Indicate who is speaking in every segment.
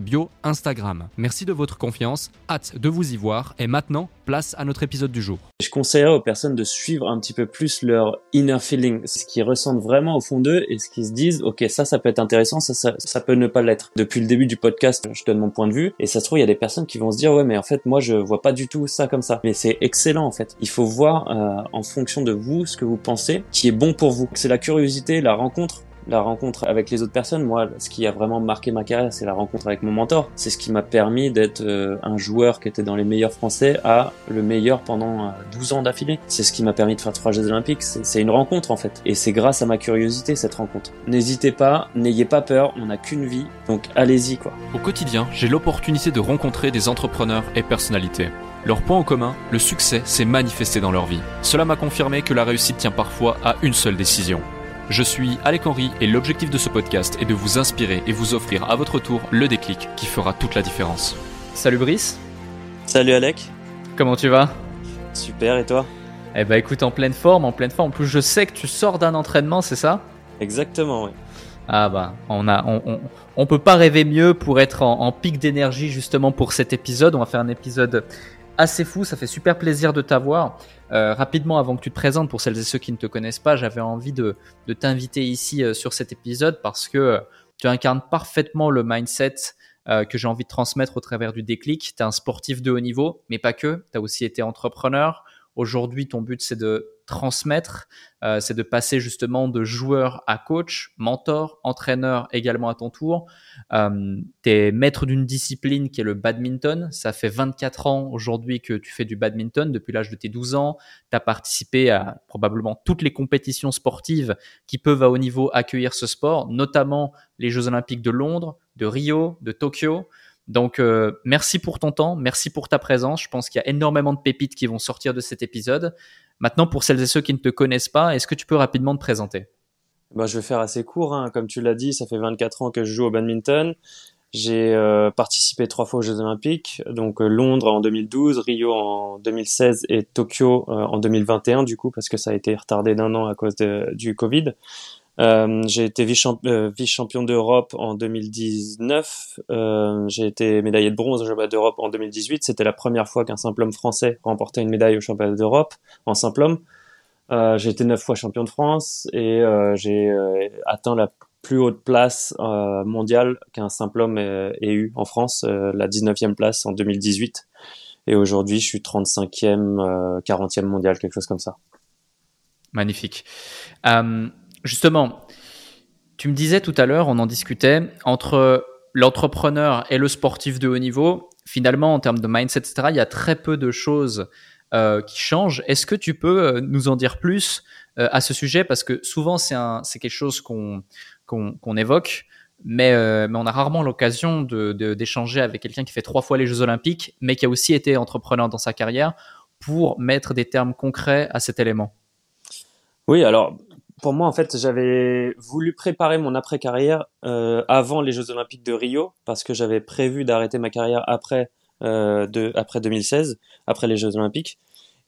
Speaker 1: bio Instagram. Merci de votre confiance, hâte de vous y voir et maintenant, place à notre épisode du jour.
Speaker 2: Je conseillerais aux personnes de suivre un petit peu plus leur inner feeling, ce qu'ils ressentent vraiment au fond d'eux et ce qu'ils se disent, ok, ça, ça peut être intéressant, ça, ça, ça peut ne pas l'être. Depuis le début du podcast, je donne mon point de vue et ça se trouve, il y a des personnes qui vont se dire, ouais, mais en fait, moi, je vois pas du tout ça comme ça. Mais c'est excellent, en fait. Il faut voir euh, en fonction de vous ce que vous pensez qui est bon pour vous. C'est la curiosité, la rencontre la rencontre avec les autres personnes. Moi, ce qui a vraiment marqué ma carrière, c'est la rencontre avec mon mentor. C'est ce qui m'a permis d'être euh, un joueur qui était dans les meilleurs français à le meilleur pendant 12 euh, ans d'affilée. C'est ce qui m'a permis de faire trois Jeux olympiques. C'est une rencontre en fait. Et c'est grâce à ma curiosité cette rencontre. N'hésitez pas, n'ayez pas peur, on n'a qu'une vie, donc allez-y quoi.
Speaker 1: Au quotidien, j'ai l'opportunité de rencontrer des entrepreneurs et personnalités. Leur point en commun, le succès s'est manifesté dans leur vie. Cela m'a confirmé que la réussite tient parfois à une seule décision. Je suis Alec Henry et l'objectif de ce podcast est de vous inspirer et vous offrir à votre tour le déclic qui fera toute la différence. Salut Brice.
Speaker 2: Salut Alec.
Speaker 1: Comment tu vas?
Speaker 2: Super et toi?
Speaker 1: Eh bah écoute, en pleine forme, en pleine forme. En plus, je sais que tu sors d'un entraînement, c'est ça?
Speaker 2: Exactement, oui.
Speaker 1: Ah bah, on a, on, on, peut pas rêver mieux pour être en, en pic d'énergie justement pour cet épisode. On va faire un épisode assez fou, ça fait super plaisir de t'avoir. Euh, rapidement, avant que tu te présentes, pour celles et ceux qui ne te connaissent pas, j'avais envie de, t'inviter ici euh, sur cet épisode parce que euh, tu incarnes parfaitement le mindset que j'ai envie de transmettre au travers du déclic. Tu es un sportif de haut niveau, mais pas que. Tu as aussi été entrepreneur. Aujourd'hui, ton but, c'est de transmettre, euh, c'est de passer justement de joueur à coach, mentor, entraîneur également à ton tour. Euh, tu es maître d'une discipline qui est le badminton. Ça fait 24 ans aujourd'hui que tu fais du badminton depuis l'âge de tes 12 ans. Tu as participé à probablement toutes les compétitions sportives qui peuvent à haut niveau accueillir ce sport, notamment les Jeux olympiques de Londres, de Rio, de Tokyo. Donc, euh, merci pour ton temps, merci pour ta présence. Je pense qu'il y a énormément de pépites qui vont sortir de cet épisode. Maintenant, pour celles et ceux qui ne te connaissent pas, est-ce que tu peux rapidement te présenter?
Speaker 2: Bah, Je vais faire assez court. Hein. Comme tu l'as dit, ça fait 24 ans que je joue au badminton. J'ai euh, participé trois fois aux Jeux Olympiques, donc euh, Londres en 2012, Rio en 2016 et Tokyo en 2021 du coup parce que ça a été retardé d'un an à cause du Covid. Euh, j'ai été euh, vice-champion d'Europe en 2019. Euh, j'ai été médaillé de bronze au championnat d'Europe en 2018. C'était la première fois qu'un simple homme français remportait une médaille au championnat d'Europe en simple homme. Euh, j'ai été neuf fois champion de France et j'ai atteint la plus haute place mondiale qu'un simple homme ait, eu en France, la 19e place en 2018. Et aujourd'hui, je suis 35e, 40e mondial, quelque chose comme ça.
Speaker 1: Magnifique. Justement, tu me disais tout à l'heure, on en discutait, entre l'entrepreneur et le sportif de haut niveau, finalement, en termes de mindset, etc., il y a très peu de choses euh, qui changent. Est-ce que tu peux euh, nous en dire plus euh, à ce sujet? Parce que souvent, c'est quelque chose qu'on évoque, mais, mais, on a rarement l'occasion d'échanger de, avec quelqu'un qui fait trois fois les Jeux Olympiques, mais qui a aussi été entrepreneur dans sa carrière, pour mettre des termes concrets à cet élément.
Speaker 2: Oui, alors pour moi, en fait, j'avais voulu préparer mon après-carrière euh, avant les Jeux Olympiques de Rio, parce que j'avais prévu d'arrêter ma carrière après, euh, de, après 2016, après les Jeux Olympiques.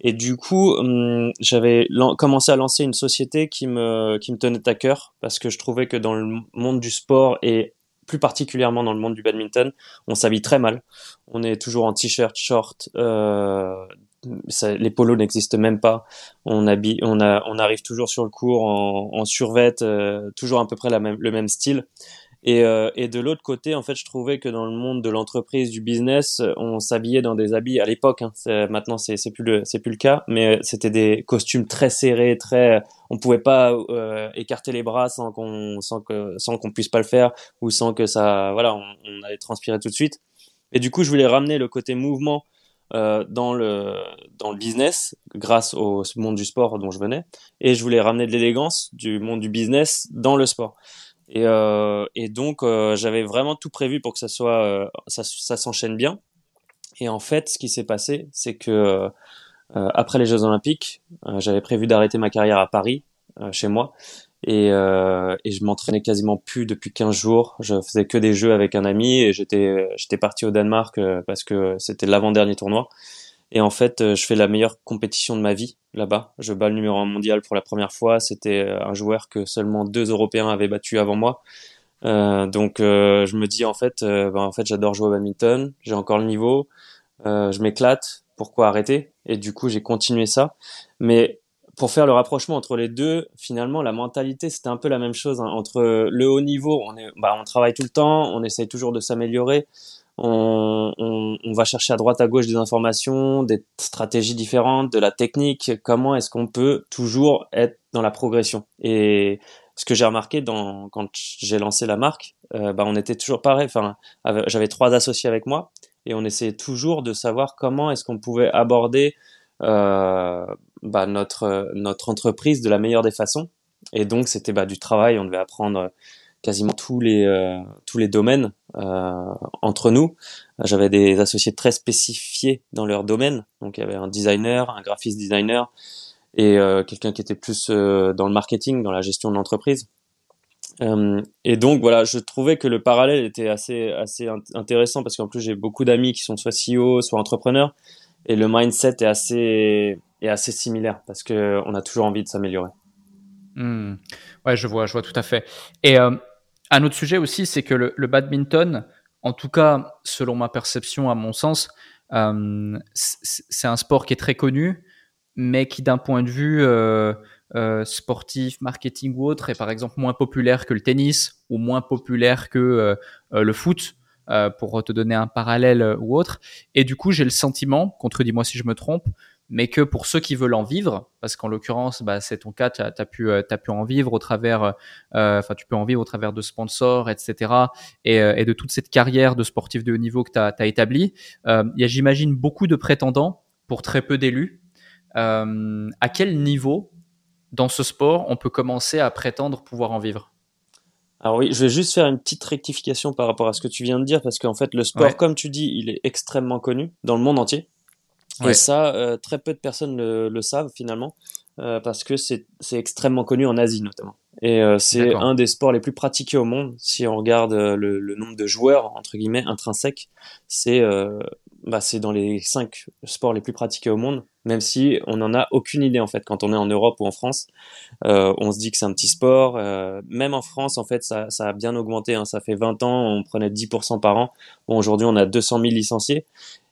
Speaker 2: Et du coup, hum, j'avais commencé à lancer une société qui me, qui me tenait à cœur, parce que je trouvais que dans le monde du sport et plus particulièrement dans le monde du badminton, on s'habille très mal. On est toujours en t-shirt, short, euh, les polos n'existent même pas. On, habille, on, arrive toujours sur le cours en, en survette, euh, toujours à peu près le même style. Et, euh, et de l'autre côté, en fait, je trouvais que dans le monde de l'entreprise, du business, on s'habillait dans des habits à l'époque. Hein, maintenant, c'est plus le plus le cas, mais c'était des costumes très serrés, très. On pouvait pas euh, écarter les bras sans qu'on sans que sans qu'on puisse pas le faire ou sans que ça voilà, on, on, allait transpirer tout de suite. Et du coup, je voulais ramener le côté mouvement euh, dans le dans le business grâce au monde du sport dont je venais, et je voulais ramener de l'élégance du monde du business dans le sport. Et, euh, et donc, euh, j'avais vraiment tout prévu pour que ça soit, euh, ça, ça s'enchaîne bien. Et en fait, ce qui s'est passé, c'est que euh, après les Jeux Olympiques, j'avais prévu d'arrêter ma carrière à Paris, chez moi, et, et je m'entraînais quasiment plus depuis 15 jours. Je faisais que des jeux avec un ami et j'étais, j'étais parti au Danemark parce que c'était l'avant-dernier tournoi. Et en fait, euh, je fais la meilleure compétition de ma vie là-bas. Je bats le numéro 1 mondial pour la première fois. C'était euh, un joueur que seulement deux Européens avaient battu avant moi. Euh, donc euh, je me dis en fait, euh, ben, en fait j'adore jouer au badminton, j'ai encore le niveau, je m'éclate, pourquoi arrêter? Et du coup j'ai continué ça. Mais pour faire le rapprochement entre les deux, finalement la mentalité c'était un peu la même chose hein. entre le haut niveau, on est, bah, on travaille tout le temps, on essaye toujours de s'améliorer on, on, on, va chercher à droite à gauche des informations, des stratégies différentes, de la technique. Comment est-ce qu'on peut toujours être dans la progression? Et ce que j'ai remarqué dans, quand j'ai lancé la marque, euh, bah, on était toujours pareil. Enfin, j'avais trois associés avec moi et on essayait toujours de savoir comment est-ce qu'on pouvait aborder bah, notre notre entreprise de la meilleure des façons. Et donc c'était bah, du travail. On devait apprendre quasiment tous les euh, tous les domaines euh, entre nous. J'avais des associés très spécifiés dans leur domaine. Donc il y avait un designer, un graphiste designer et euh, quelqu'un qui était plus dans le marketing, dans la gestion de l'entreprise. et donc voilà, je trouvais que le parallèle était assez assez intéressant parce qu'en plus j'ai beaucoup d'amis qui sont soit CEO, soit entrepreneurs et le mindset est assez est assez similaire parce que on a toujours envie de s'améliorer.
Speaker 1: Mmh. Ouais, je vois, je vois tout à fait. Et euh, un autre sujet aussi, c'est que le, badminton, en tout cas selon ma perception, à mon sens, euh, c'est un sport qui est très connu, mais qui d'un point de vue euh, sportif, marketing ou autre, est par exemple moins populaire que le tennis ou moins populaire que le foot. Pour te donner un parallèle ou autre. Et du coup, j'ai le sentiment, contredis-moi si je me trompe, mais que pour ceux qui veulent en vivre, parce qu'en l'occurrence, bah, c'est ton cas, tu as, pu, euh, pu en vivre au travers, euh, tu peux en vivre au travers de sponsors, etc., et, euh, de toute cette carrière de sportif de haut niveau que tu as établie. Il y a, j'imagine, beaucoup de prétendants pour très peu d'élus. à quel niveau, dans ce sport, on peut commencer à prétendre pouvoir en vivre?
Speaker 2: Alors oui, je vais juste faire une petite rectification par rapport à ce que tu viens de dire, parce qu'en fait, le sport, comme tu dis, il est extrêmement connu dans le monde entier. Et ça, euh, très peu de personnes le, le savent finalement, euh, parce que c'est extrêmement connu en Asie notamment. Et euh, c'est un des sports les plus pratiqués au monde. Si on regarde le, le nombre de joueurs entre guillemets intrinsèques, c'est bah, c'est dans les cinq sports les plus pratiqués au monde. Même si on n'en a aucune idée en fait quand on est en Europe ou en France, on se dit que c'est un petit sport. même en France en fait, ça, ça a bien augmenté. Hein. Ça fait 20 ans, on prenait 10% par an. Bon, aujourd'hui on a 200 000 licenciés.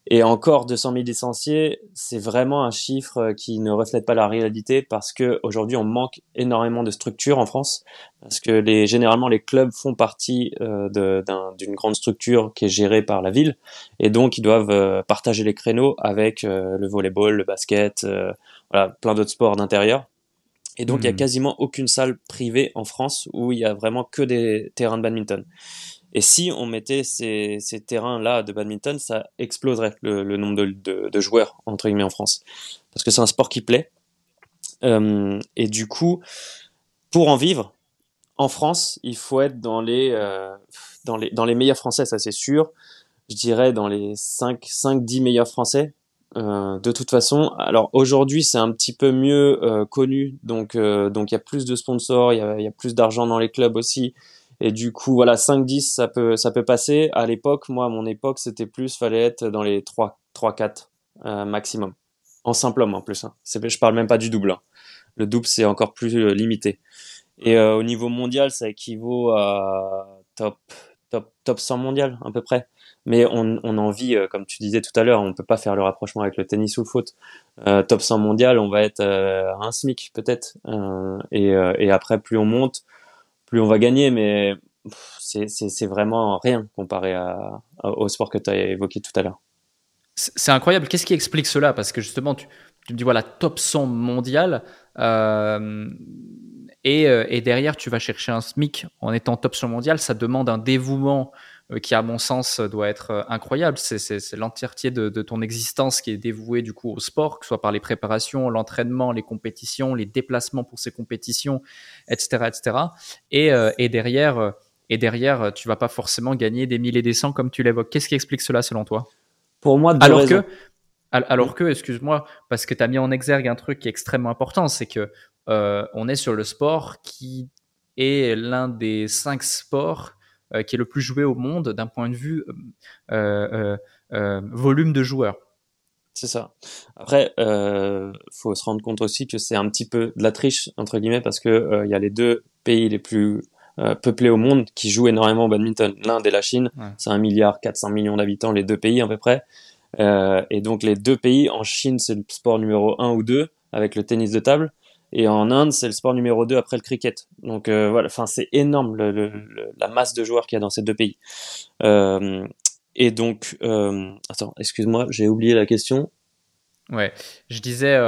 Speaker 2: Et encore 200 000 licenciés, c'est vraiment un chiffre qui ne reflète pas la réalité parce que aujourd'hui on manque énormément de structures en France parce que les, généralement les clubs font partie euh, d'une grande structure qui est gérée par la ville et donc ils doivent euh, partager les créneaux avec euh, le volleyball, le basket, euh, voilà, plein d'autres sports d'intérieur. Et donc il y a hmm. quasiment aucune salle privée en France où il y a vraiment que des terrains de badminton. Et si on mettait ces, terrains-là de badminton, ça exploserait le, nombre de, joueurs, entre guillemets, en France. Parce que c'est un sport qui plaît. Euh, et du coup, pour en vivre, en France, il faut être dans les, euh, dans les, dans les meilleurs Français, ça c'est sûr. Je dirais dans les 5, 5 10 meilleurs Français. Euh, de toute façon, alors aujourd'hui c'est un petit peu mieux connu, donc il y a plus de sponsors, il y a plus d'argent dans les clubs aussi, et du coup, voilà, 5-10, ça peut, ça peut passer. À l'époque, moi, à mon époque, c'était plus, fallait être dans les 3-4 euh, maximum. En simple homme, en plus. Hein. Je parle même pas du double. Hein. Le double, c'est encore plus euh, limité. Et euh, au niveau mondial, ça équivaut à top, top, top 100 mondial, à peu près. Mais on, on en vit, comme tu disais tout à l'heure, on peut pas faire le rapprochement avec le tennis ou le foot. Top 100 mondial, on va être à un SMIC peut-être. et après, plus on monte, on va gagner. Mais c'est vraiment rien comparé au sport que tu as évoqué tout à l'heure.
Speaker 1: C'est incroyable. Qu'est-ce qui explique cela? Parce que justement, tu, me dis voilà, top 100 mondial. Euh, et, euh, et, derrière, tu vas chercher un SMIC en étant top 100 mondial. Ça demande un dévouement qui, à mon sens, doit être euh, incroyable. C'est l'entièreté de, de, ton existence qui est dévouée du coup au sport, que ce soit par les préparations, l'entraînement, les compétitions, les déplacements pour ces compétitions, etc., etc. Et, et derrière, et derrière, tu vas pas forcément gagner des milliers et des cents comme tu l'évoques. Qu'est-ce qui explique cela selon toi?
Speaker 2: Pour moi,
Speaker 1: alors que, alors que, excuse-moi, parce que tu as mis en exergue un truc qui est extrêmement important, c'est que euh, on est sur le sport qui est l'un des cinq sports euh, qui est le plus joué au monde d'un point de vue euh, volume de joueurs.
Speaker 2: C'est ça. Après, euh, faut se rendre compte aussi que c'est un petit peu de la triche entre guillemets parce que il y a les deux pays les plus euh, peuplés au monde qui jouent énormément au badminton. L'Inde et la Chine, c'est un milliard 400 millions d'habitants, les deux pays à peu près. Euh, et donc les deux pays, en Chine c'est le sport numéro 1 ou 2 avec le tennis de table, et en Inde c'est le sport numéro 2 après le cricket. Donc euh, voilà, enfin c'est énorme la masse de joueurs qu'il y a dans ces deux pays. Euh, et donc, euh, attends, excuse-moi, j'ai oublié la question.
Speaker 1: Ouais, je disais,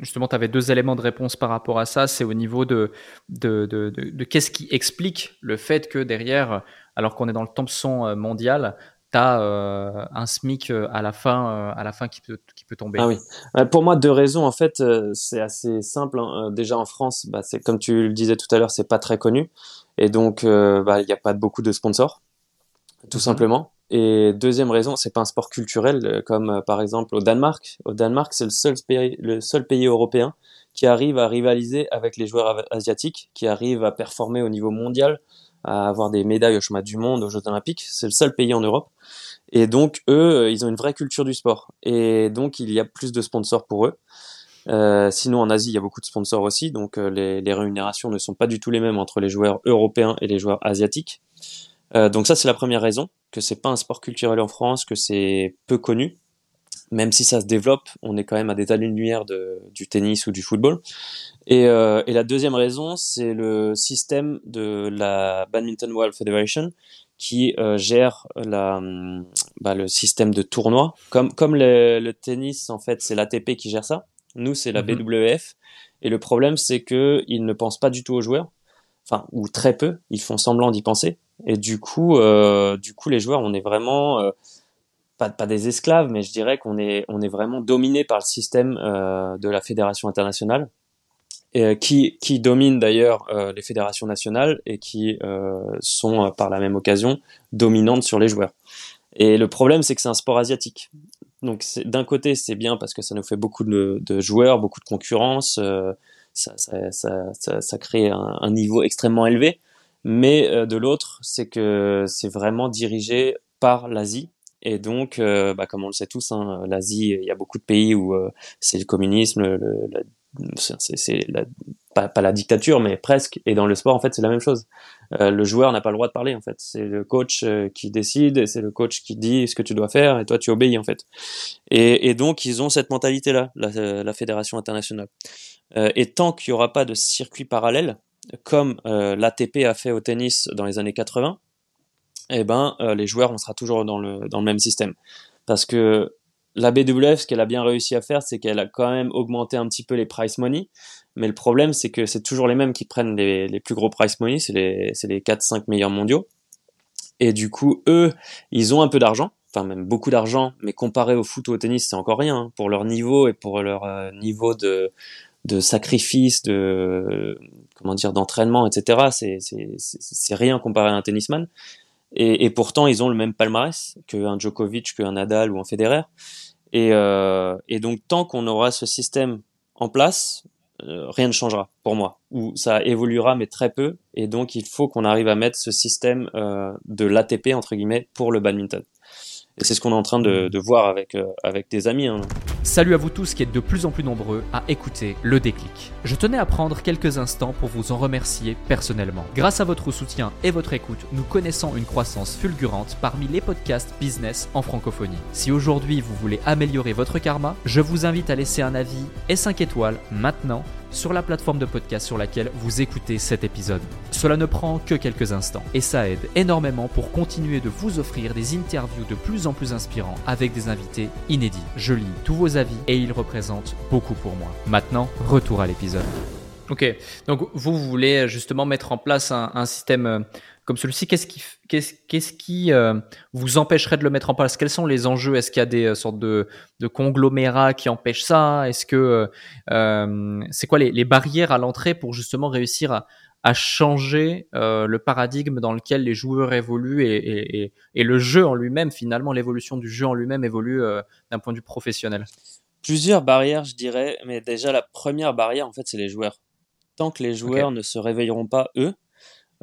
Speaker 1: justement, tu avais deux éléments de réponse par rapport à ça. C'est au niveau de, de, de, qu'est-ce qui explique le fait que derrière, alors qu'on est dans le Thompson euh, mondial, tu as euh, un SMIC euh, à la fin, à la fin qui, peut, qui peut tomber.
Speaker 2: Ah oui, pour moi, deux raisons. En fait, c'est assez simple. Hein. Déjà en France, bah, c'est comme tu le disais tout à l'heure, c'est pas très connu. Et donc, bah, il n'y a pas beaucoup de sponsors, tout mmh. simplement. Et deuxième raison, c'est pas un sport culturel euh, comme euh, par exemple au Danemark. Au Danemark, c'est le seul pays, le seul pays européen qui arrive à rivaliser avec les joueurs asiatiques, qui arrive à performer au niveau mondial, à avoir des médailles au chemin du monde, aux Jeux Olympiques. C'est le seul pays en Europe. Et donc eux, euh, ils ont une vraie culture du sport. Et donc il y a plus de sponsors pour eux. Euh, sinon, en Asie, il y a beaucoup de sponsors aussi, donc les, les, rémunérations ne sont pas du tout les mêmes entre les joueurs européens et les joueurs asiatiques. Euh, donc ça, c'est la première raison, que c'est pas un sport culturel en France, que c'est peu connu. Même si ça se développe, on est quand même à des années-lumière de, du tennis ou du football. Et, euh, et la deuxième raison, c'est le système de la Badminton World Federation qui euh, gère la, bah, le système de tournoi. Comme, comme le, le tennis, en fait, c'est l'ATP qui gère ça. Nous, c'est la mm-hmm. BWF. Et le problème, c'est qu'ils ne pensent pas du tout aux joueurs. Enfin, ou très peu. Ils font semblant d'y penser. Et du coup, euh, du coup, les joueurs, on est vraiment euh, pas, pas des esclaves, mais je dirais qu'on est, on est vraiment dominé par le système euh, de la fédération internationale, et, qui, qui domine d'ailleurs euh, les fédérations nationales et qui euh, sont par la même occasion dominantes sur les joueurs. Et le problème, c'est que c'est un sport asiatique. Donc d'un côté, c'est bien parce que ça nous fait beaucoup de, de joueurs, beaucoup de concurrence, ça, ça, ça, ça, crée un, un niveau extrêmement élevé. Mais euh, de l'autre, c'est que c'est vraiment dirigé par l'Asie. Et donc, euh, bah, comme on le sait tous, hein, l'Asie, il y a beaucoup de pays où euh, c'est le communisme, le, c'est pas, pas, la dictature, mais presque. Et dans le sport, en fait, c'est la même chose. le joueur n'a pas le droit de parler, en fait. C'est le coach qui décide, et c'est le coach qui dit ce que tu dois faire, et toi, tu obéis, en fait. Et, et donc, ils ont cette mentalité-là, la, la, fédération internationale. et tant qu'il n'y aura pas de circuit parallèle, comme euh, l'ATP a fait au tennis dans les années 80, eh ben, euh, les joueurs, on sera toujours dans le, dans le même système. Parce que la BWF, ce qu'elle a bien réussi à faire, c'est qu'elle a quand même augmenté un petit peu les price money. Mais le problème, c'est que c'est toujours les mêmes qui prennent les, les plus gros price money, c'est les, les 4-5 meilleurs mondiaux. Et du coup, eux, ils ont un peu d'argent, enfin même beaucoup d'argent, mais comparé au foot ou au tennis, c'est encore rien. Hein, pour leur niveau et pour leur euh, niveau de, de sacrifice, de comment dire, d'entraînement, etc. C'est c'est rien comparé à un tennisman. Et, et, pourtant, ils ont le même palmarès qu'un Djokovic, qu'un Nadal ou un Federer. Et, euh, et donc, tant qu'on aura ce système en place, euh, rien ne changera pour moi. Ou ça évoluera, mais très peu. Et donc, il faut qu'on arrive à mettre ce système euh, de l'ATP entre guillemets pour le badminton. Et c'est ce qu'on est en train de, voir avec, euh, avec des amis. Hein.
Speaker 1: Salut à vous tous qui êtes de plus en plus nombreux à écouter le déclic. Je tenais à prendre quelques instants pour vous en remercier personnellement. Grâce à votre soutien et votre écoute, nous connaissons une croissance fulgurante parmi les podcasts business en francophonie. Si aujourd'hui vous voulez améliorer votre karma, je vous invite à laisser un avis et 5 étoiles maintenant sur la plateforme de podcast sur laquelle vous écoutez cet épisode. Cela ne prend que quelques instants et ça aide énormément pour continuer de vous offrir des interviews de plus en plus inspirants avec des invités inédits. Je lis tous vos avis et ils représentent beaucoup pour moi. Maintenant, retour à l'épisode. Ok, donc vous, voulez justement mettre en place un, système euh, comme celui-ci. Qu'est-ce qui, qu'est-ce, qui euh, vous empêcherait de le mettre en place? Quels sont les enjeux? Est-ce qu'il y a des euh, sortes de, de, conglomérats qui empêchent ça? Est-ce que c'est quoi les, les, barrières à l'entrée pour justement réussir à, à changer le paradigme dans lequel les joueurs évoluent et, et, et, et le jeu en lui-même, finalement, l'évolution du jeu en lui-même évolue d'un point de vue professionnel?
Speaker 2: Plusieurs barrières, je dirais, mais déjà la première barrière, en fait, c'est les joueurs. Tant que les joueurs ne se réveilleront pas eux,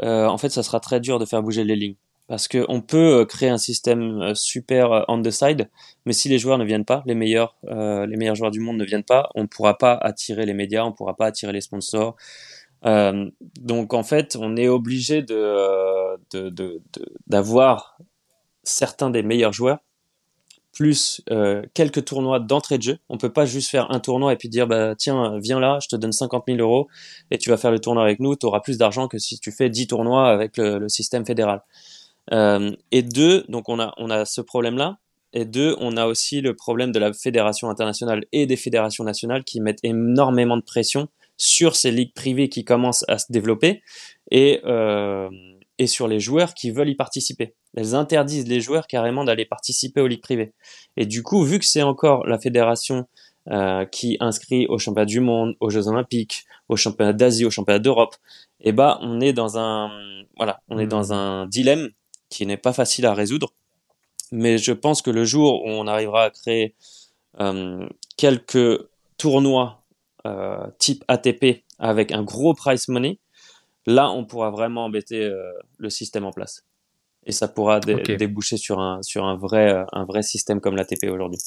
Speaker 2: euh, en fait, ça sera très dur de faire bouger les lignes. Parce qu'on peut euh, créer un système euh, super on the side, mais si les joueurs ne viennent pas, les meilleurs, les meilleurs joueurs du monde ne viennent pas, on ne pourra pas attirer les médias, on ne pourra pas attirer les sponsors. donc en fait, on est obligé de d'avoir certains des meilleurs joueurs plus euh, quelques tournois d'entrée de jeu. On peut pas juste faire un tournoi et puis dire bah tiens viens là, je te donne 50 000 euros et tu vas faire le tournoi avec nous. Tu auras plus d'argent que si tu fais 10 tournois avec le, système fédéral. Euh, et deux, donc on a on a ce problème là. Et deux, on a aussi le problème de la fédération internationale et des fédérations nationales qui mettent énormément de pression sur ces ligues privées qui commencent à se développer et euh, et sur les joueurs qui veulent y participer. Elles interdisent les joueurs carrément d'aller participer aux ligues privées. Et du coup, vu que c'est encore la fédération euh, qui inscrit aux championnats du monde, aux Jeux olympiques, aux championnats d'Asie, aux championnats d'Europe, eh ben, on est dans un, voilà, on est dans hmm. un dilemme qui n'est pas facile à résoudre. Mais je pense que le jour où on arrivera à créer euh, quelques tournois euh, type ATP avec un gros price money, Là, on pourra vraiment embêter euh, le système en place. Et ça pourra déboucher sur un, sur un vrai, euh, un vrai système comme l'ATP aujourd'hui.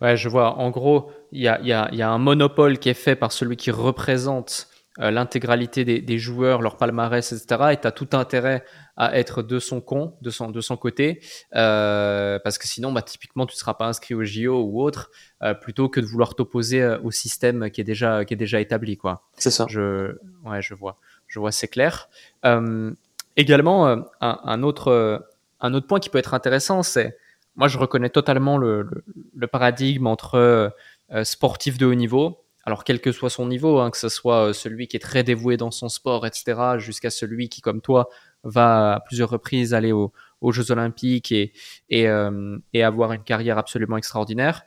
Speaker 1: Ouais, je vois. En gros, il y a, y, a, y a, un monopole qui est fait par celui qui représente euh, l'intégralité des, des, joueurs, leur palmarès, etc. Et tu as tout intérêt à être de son con, de son, de son côté, euh, parce que sinon, bah, typiquement, tu ne seras pas inscrit au JO ou autre, euh, plutôt que de vouloir t'opposer au système qui est déjà, qui est déjà établi. quoi.
Speaker 2: C'est ça.
Speaker 1: Je, ouais, je vois je vois, c'est clair. Euh, également, euh, un, autre, un autre point qui peut être intéressant, c'est, moi, je reconnais totalement le, paradigme entre euh, sportif de haut niveau, alors quel que soit son niveau, hein, que ce soit celui qui est très dévoué dans son sport, etc., jusqu'à celui qui, comme toi, va à plusieurs reprises aller aux, Jeux Olympiques et, et, avoir une carrière absolument extraordinaire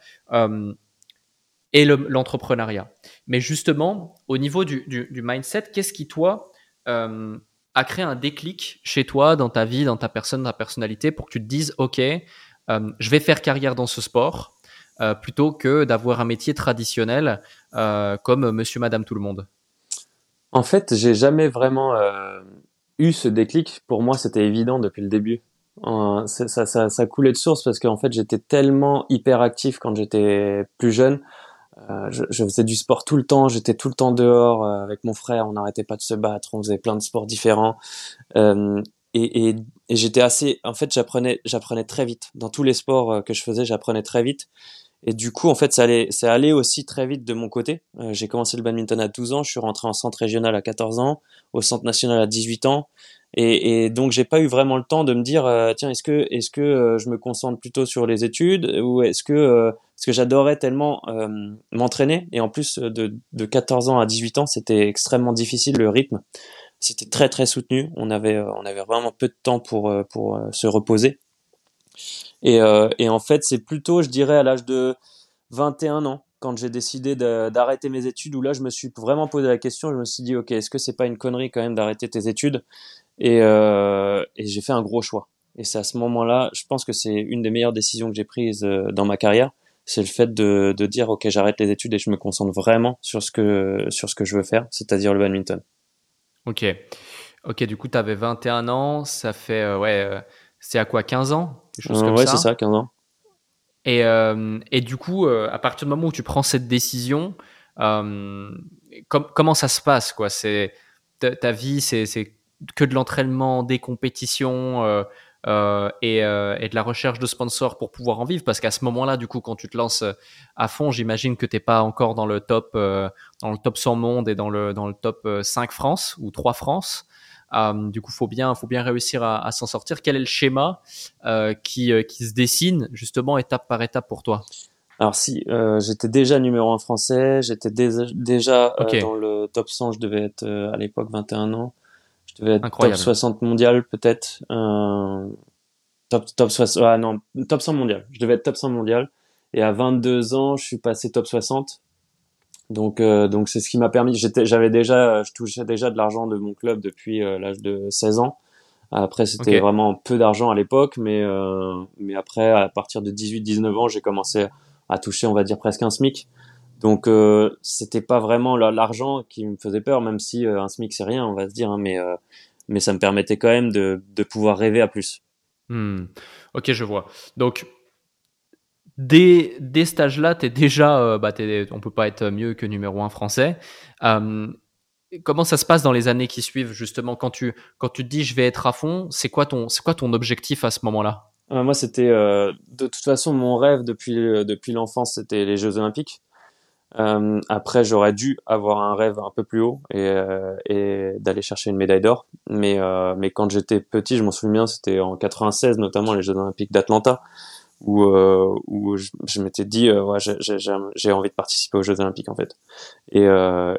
Speaker 1: et l'entrepreneuriat. Mais justement, au niveau du, du, mindset, qu'est-ce qui, toi, euh, a créé un déclic chez toi, dans ta vie, dans ta personne, dans ta personnalité, pour que tu te dises, OK, euh, je vais faire carrière dans ce sport, euh, plutôt que d'avoir un métier traditionnel euh, comme monsieur, madame, tout le monde
Speaker 2: En fait, j'ai jamais vraiment eu ce déclic. Pour moi, c'était évident depuis le début. Ça, ça, ça, coulait de source parce qu'en fait, j'étais tellement hyper actif quand j'étais plus jeune. Euh, je, faisais du sport tout le temps, j'étais tout le temps dehors euh, avec mon frère, on n'arrêtait pas de se battre, on faisait plein de sports différents. Euh, et, j'étais assez, en fait, j'apprenais, j'apprenais très vite. Dans tous les sports que je faisais, j'apprenais très vite. Et du coup, en fait, ça allait, aussi très vite de mon côté. j'ai commencé le badminton à 12 ans, je suis rentré en centre régional à 14 ans, au centre national à 18 ans. Et, et donc j'ai pas eu vraiment le temps de me dire tiens est-ce que est-ce que je me concentre plutôt sur les études ou est-ce que parce que j'adorais tellement m'entraîner. Et en plus de, de 14 ans à 18 ans c'était extrêmement difficile le rythme. C'était très très soutenu. On avait on avait vraiment peu de temps pour pour se reposer. Et, et en fait c'est plutôt je dirais à l'âge de 21 ans quand j'ai décidé d'arrêter mes études où là je me suis vraiment posé la question. Je me suis dit ok est-ce que c'est pas une connerie quand même d'arrêter tes études? Et, euh, et j'ai fait un gros choix. Et c'est à ce moment-là, je pense que c'est une des meilleures décisions que j'ai prises euh, dans ma carrière. C'est le fait de, de dire, OK, j'arrête les études et je me concentre vraiment sur ce que, sur ce que je veux faire, c'est-à-dire le badminton.
Speaker 1: OK. OK, du coup, tu avais 21 ans, ça fait, euh, ouais, euh, c'est à quoi, 15 ans?
Speaker 2: Euh, Ouais, c'est ça, 15 ans.
Speaker 1: Et, et du coup, à partir du moment où tu prends cette décision, com comment ça se passe, quoi? C'est ta, ta vie, c'est que de l'entraînement, des compétitions, euh, euh, et, euh, et, de la recherche de sponsors pour pouvoir en vivre Parce qu'à ce moment-là, du coup, quand tu te lances à fond, j'imagine que tu n'es pas encore dans le top, dans le top 100 monde et dans le, dans le top 5 France ou 3 France. du coup, faut bien, faut bien réussir à, à s'en sortir. Quel est le schéma qui, qui se dessine justement étape par étape pour toi?
Speaker 2: Alors si, euh, j'étais déjà numéro 1 français, j'étais déjà, déjà euh, dans le top 100, je devais être euh, à l'époque 21 ans, je devais être top 60 mondial peut-être, top top 60, ah non, top 100 mondial, je devais être top 100 mondial, et à 22 ans, je suis passé top 60. Donc donc c'est ce qui m'a permis, j'étais, j'avais déjà, je touchais déjà de l'argent de mon club depuis l'âge de 16 ans. Après, c'était vraiment peu d'argent à l'époque, mais mais après, à partir de 18-19 ans, j'ai commencé à toucher, on va dire, presque un SMIC. Donc euh, c'était pas vraiment l'argent qui me faisait peur, même si euh, un SMIC c'est rien, on va se dire, hein, mais euh, mais ça me permettait quand même de, de pouvoir rêver à plus.
Speaker 1: Hmm. Ok, je vois. Donc dès, dès cet âge-là, t'es déjà, bah, es, on peut pas être mieux que numéro un français. comment ça se passe dans les années qui suivent justement quand tu quand tu te dis je vais être à fond, c'est quoi ton c'est quoi ton objectif à ce moment-là?
Speaker 2: Moi, c'était de toute façon mon rêve depuis depuis l'enfance, c'était les Jeux Olympiques. Euh, après, j'aurais dû avoir un rêve un peu plus haut et, euh, et d'aller chercher une médaille d'or. Mais, euh, mais quand j'étais petit, je m'en souviens c'était en 96, notamment les Jeux Olympiques d'Atlanta, où, où je, m'étais dit, ouais, j'ai envie de participer aux Jeux Olympiques en fait. Et,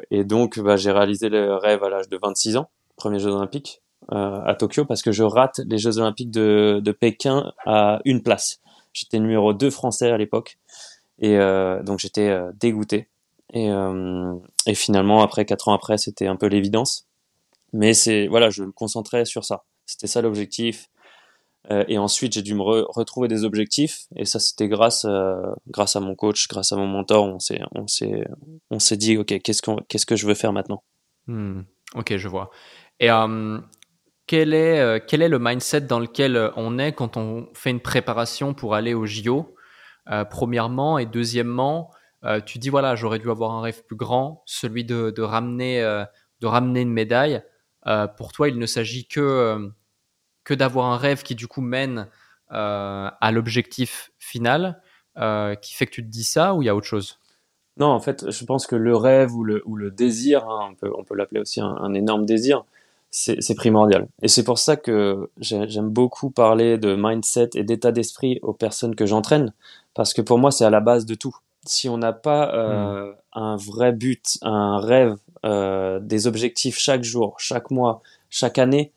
Speaker 2: et donc, bah, j'ai réalisé le rêve à l'âge de 26 ans, premier Jeux Olympiques. Euh, à Tokyo parce que je rate les Jeux Olympiques de, de Pékin à une place. J'étais numéro 2 français à l'époque et euh, donc j'étais euh, dégoûté. Et, et finalement, après quatre ans après, c'était un peu l'évidence. Mais c'est voilà, je me concentrais sur ça. C'était ça l'objectif. et ensuite, j'ai dû me retrouver des objectifs. Et ça, c'était grâce grâce à mon coach, grâce à mon mentor. On s'est on s'est on s'est dit, ok, qu'est-ce qu'on qu'est-ce que je veux faire maintenant?
Speaker 1: Hmm. Ok, je vois. Et quel est, euh, quel est le mindset dans lequel euh, on est quand on fait une préparation pour aller au JO euh, Premièrement, et deuxièmement, tu dis voilà, j'aurais dû avoir un rêve plus grand, celui de, ramener, de ramener une médaille. pour toi, il ne s'agit que, que d'avoir un rêve qui du coup mène à l'objectif final, qui fait que tu te dis ça, ou il y a autre chose?
Speaker 2: Non, en fait, je pense que le rêve ou le, ou le désir, hein, on peut, on peut l'appeler aussi un énorme désir, c'est primordial. Et c'est pour ça que j'aime beaucoup parler de mindset et d'état d'esprit aux personnes que j'entraîne, parce que pour moi, c'est à la base de tout. Si on n'a pas euh, hmm. un vrai but, un rêve, euh, des objectifs chaque jour, chaque mois, chaque année,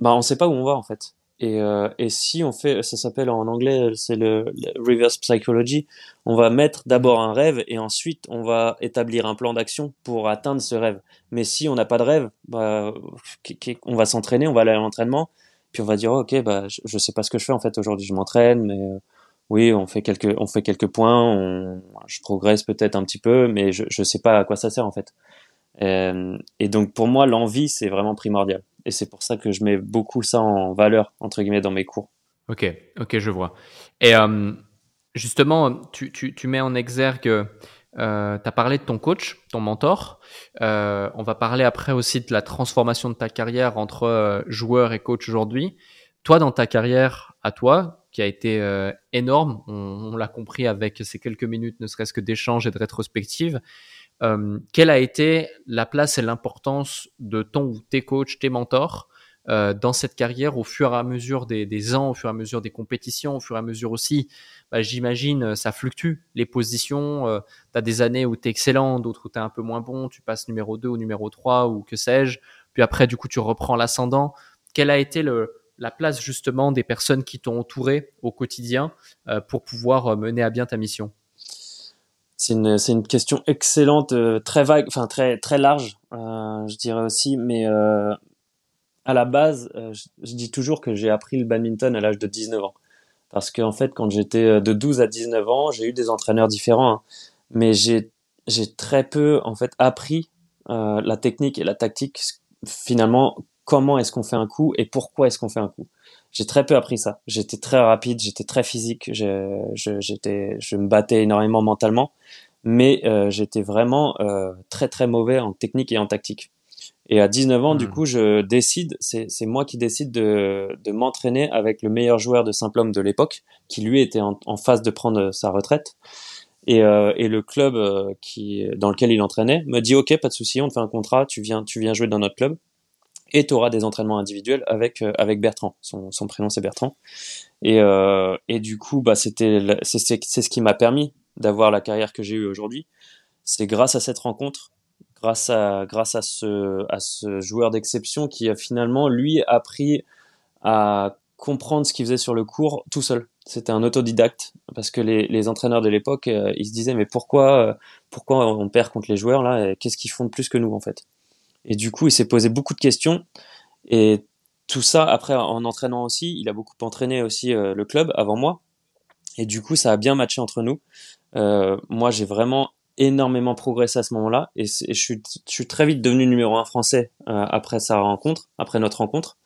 Speaker 2: bah on sait pas où on va en fait. Et, euh, et si on fait, ça s'appelle en anglais, c'est le, reverse psychology. On va mettre d'abord un rêve et ensuite on va établir un plan d'action pour atteindre ce rêve. Mais si on n'a pas de rêve, bah, on va s'entraîner, on va aller à l'entraînement, puis on va dire ok, bah je, je, sais pas ce que je fais en fait aujourd'hui, je m'entraîne, mais euh, oui, on fait quelques, on fait quelques points, je progresse peut-être un petit peu, mais je, je sais pas à quoi ça sert en fait. Euh, et donc pour moi, l'envie c'est vraiment primordial. Et c'est pour ça que je mets beaucoup ça en valeur, entre guillemets, dans mes cours.
Speaker 1: Ok, ok, je vois. Et euh, justement, tu, tu, tu, mets en exergue, euh, tu as parlé de ton coach, ton mentor. Euh, on va parler après aussi de la transformation de ta carrière entre euh, joueur et coach aujourd'hui. Toi, dans ta carrière à toi, qui a été énorme, on, on l'a compris avec ces quelques minutes, ne serait-ce que d'échange et de rétrospective, euh, quelle a été la place et l'importance de ton ou tes coachs, tes mentors euh, dans cette carrière au fur et à mesure des, ans, au fur et à mesure des compétitions, au fur et à mesure aussi, bah, j'imagine, ça fluctue les positions. Euh, tu as des années où tu es excellent, d'autres où tu es un peu moins bon, tu passes numéro 2 ou numéro 3 ou que sais-je. Puis après, du coup, tu reprends l'ascendant. Quelle a été la place justement des personnes qui t'ont entouré au quotidien euh, pour pouvoir mener à bien ta mission?
Speaker 2: C'est une, c'est une question excellente, euh, très vague, enfin très très large, euh, je dirais aussi. Mais euh, à la base, je, dis toujours que j'ai appris le badminton à l'âge de 19 ans, parce qu'en fait, quand j'étais de 12 à 19 ans, j'ai eu des entraîneurs différents, hein, mais j'ai j'ai très peu en fait appris la technique et la tactique. Finalement, comment est-ce qu'on fait un coup et pourquoi est-ce qu'on fait un coup j'ai très peu appris ça. J'étais très rapide, j'étais très physique, je, je, j'étais, je me battais énormément mentalement, mais euh, j'étais vraiment euh, très très mauvais en technique et en tactique. Et à 19 ans, du hmm. coup, je décide, c'est moi qui décide de, de m'entraîner avec le meilleur joueur de Simple-Homme de l'époque, qui lui était en, en, phase de prendre sa retraite. Et, euh, et le club euh, qui, dans lequel il entraînait me dit ok, pas de souci, on te fait un contrat, tu viens, tu viens jouer dans notre club et tu auras des entraînements individuels avec euh, avec Bertrand. Son, son prénom c'est Bertrand. Et, euh, et du coup, bah c'est ce qui m'a permis d'avoir la carrière que j'ai eue aujourd'hui. C'est grâce à cette rencontre grâce à grâce à ce à ce joueur d'exception qui a finalement lui appris à comprendre ce qu'il faisait sur le cours tout seul. C'était un autodidacte parce que les, les entraîneurs de l'époque euh, ils se disaient mais pourquoi pourquoi on perd contre les joueurs là qu'est-ce qu'ils font de plus que nous en fait? Et du coup, il s'est posé beaucoup de questions et tout ça après en entraînant aussi, il a beaucoup entraîné aussi euh, le club avant moi. Et du coup, ça a bien matché entre nous. moi, j'ai vraiment énormément progressé à ce moment-là et, je, suis, très vite devenu numéro un français euh, après sa rencontre, après notre rencontre.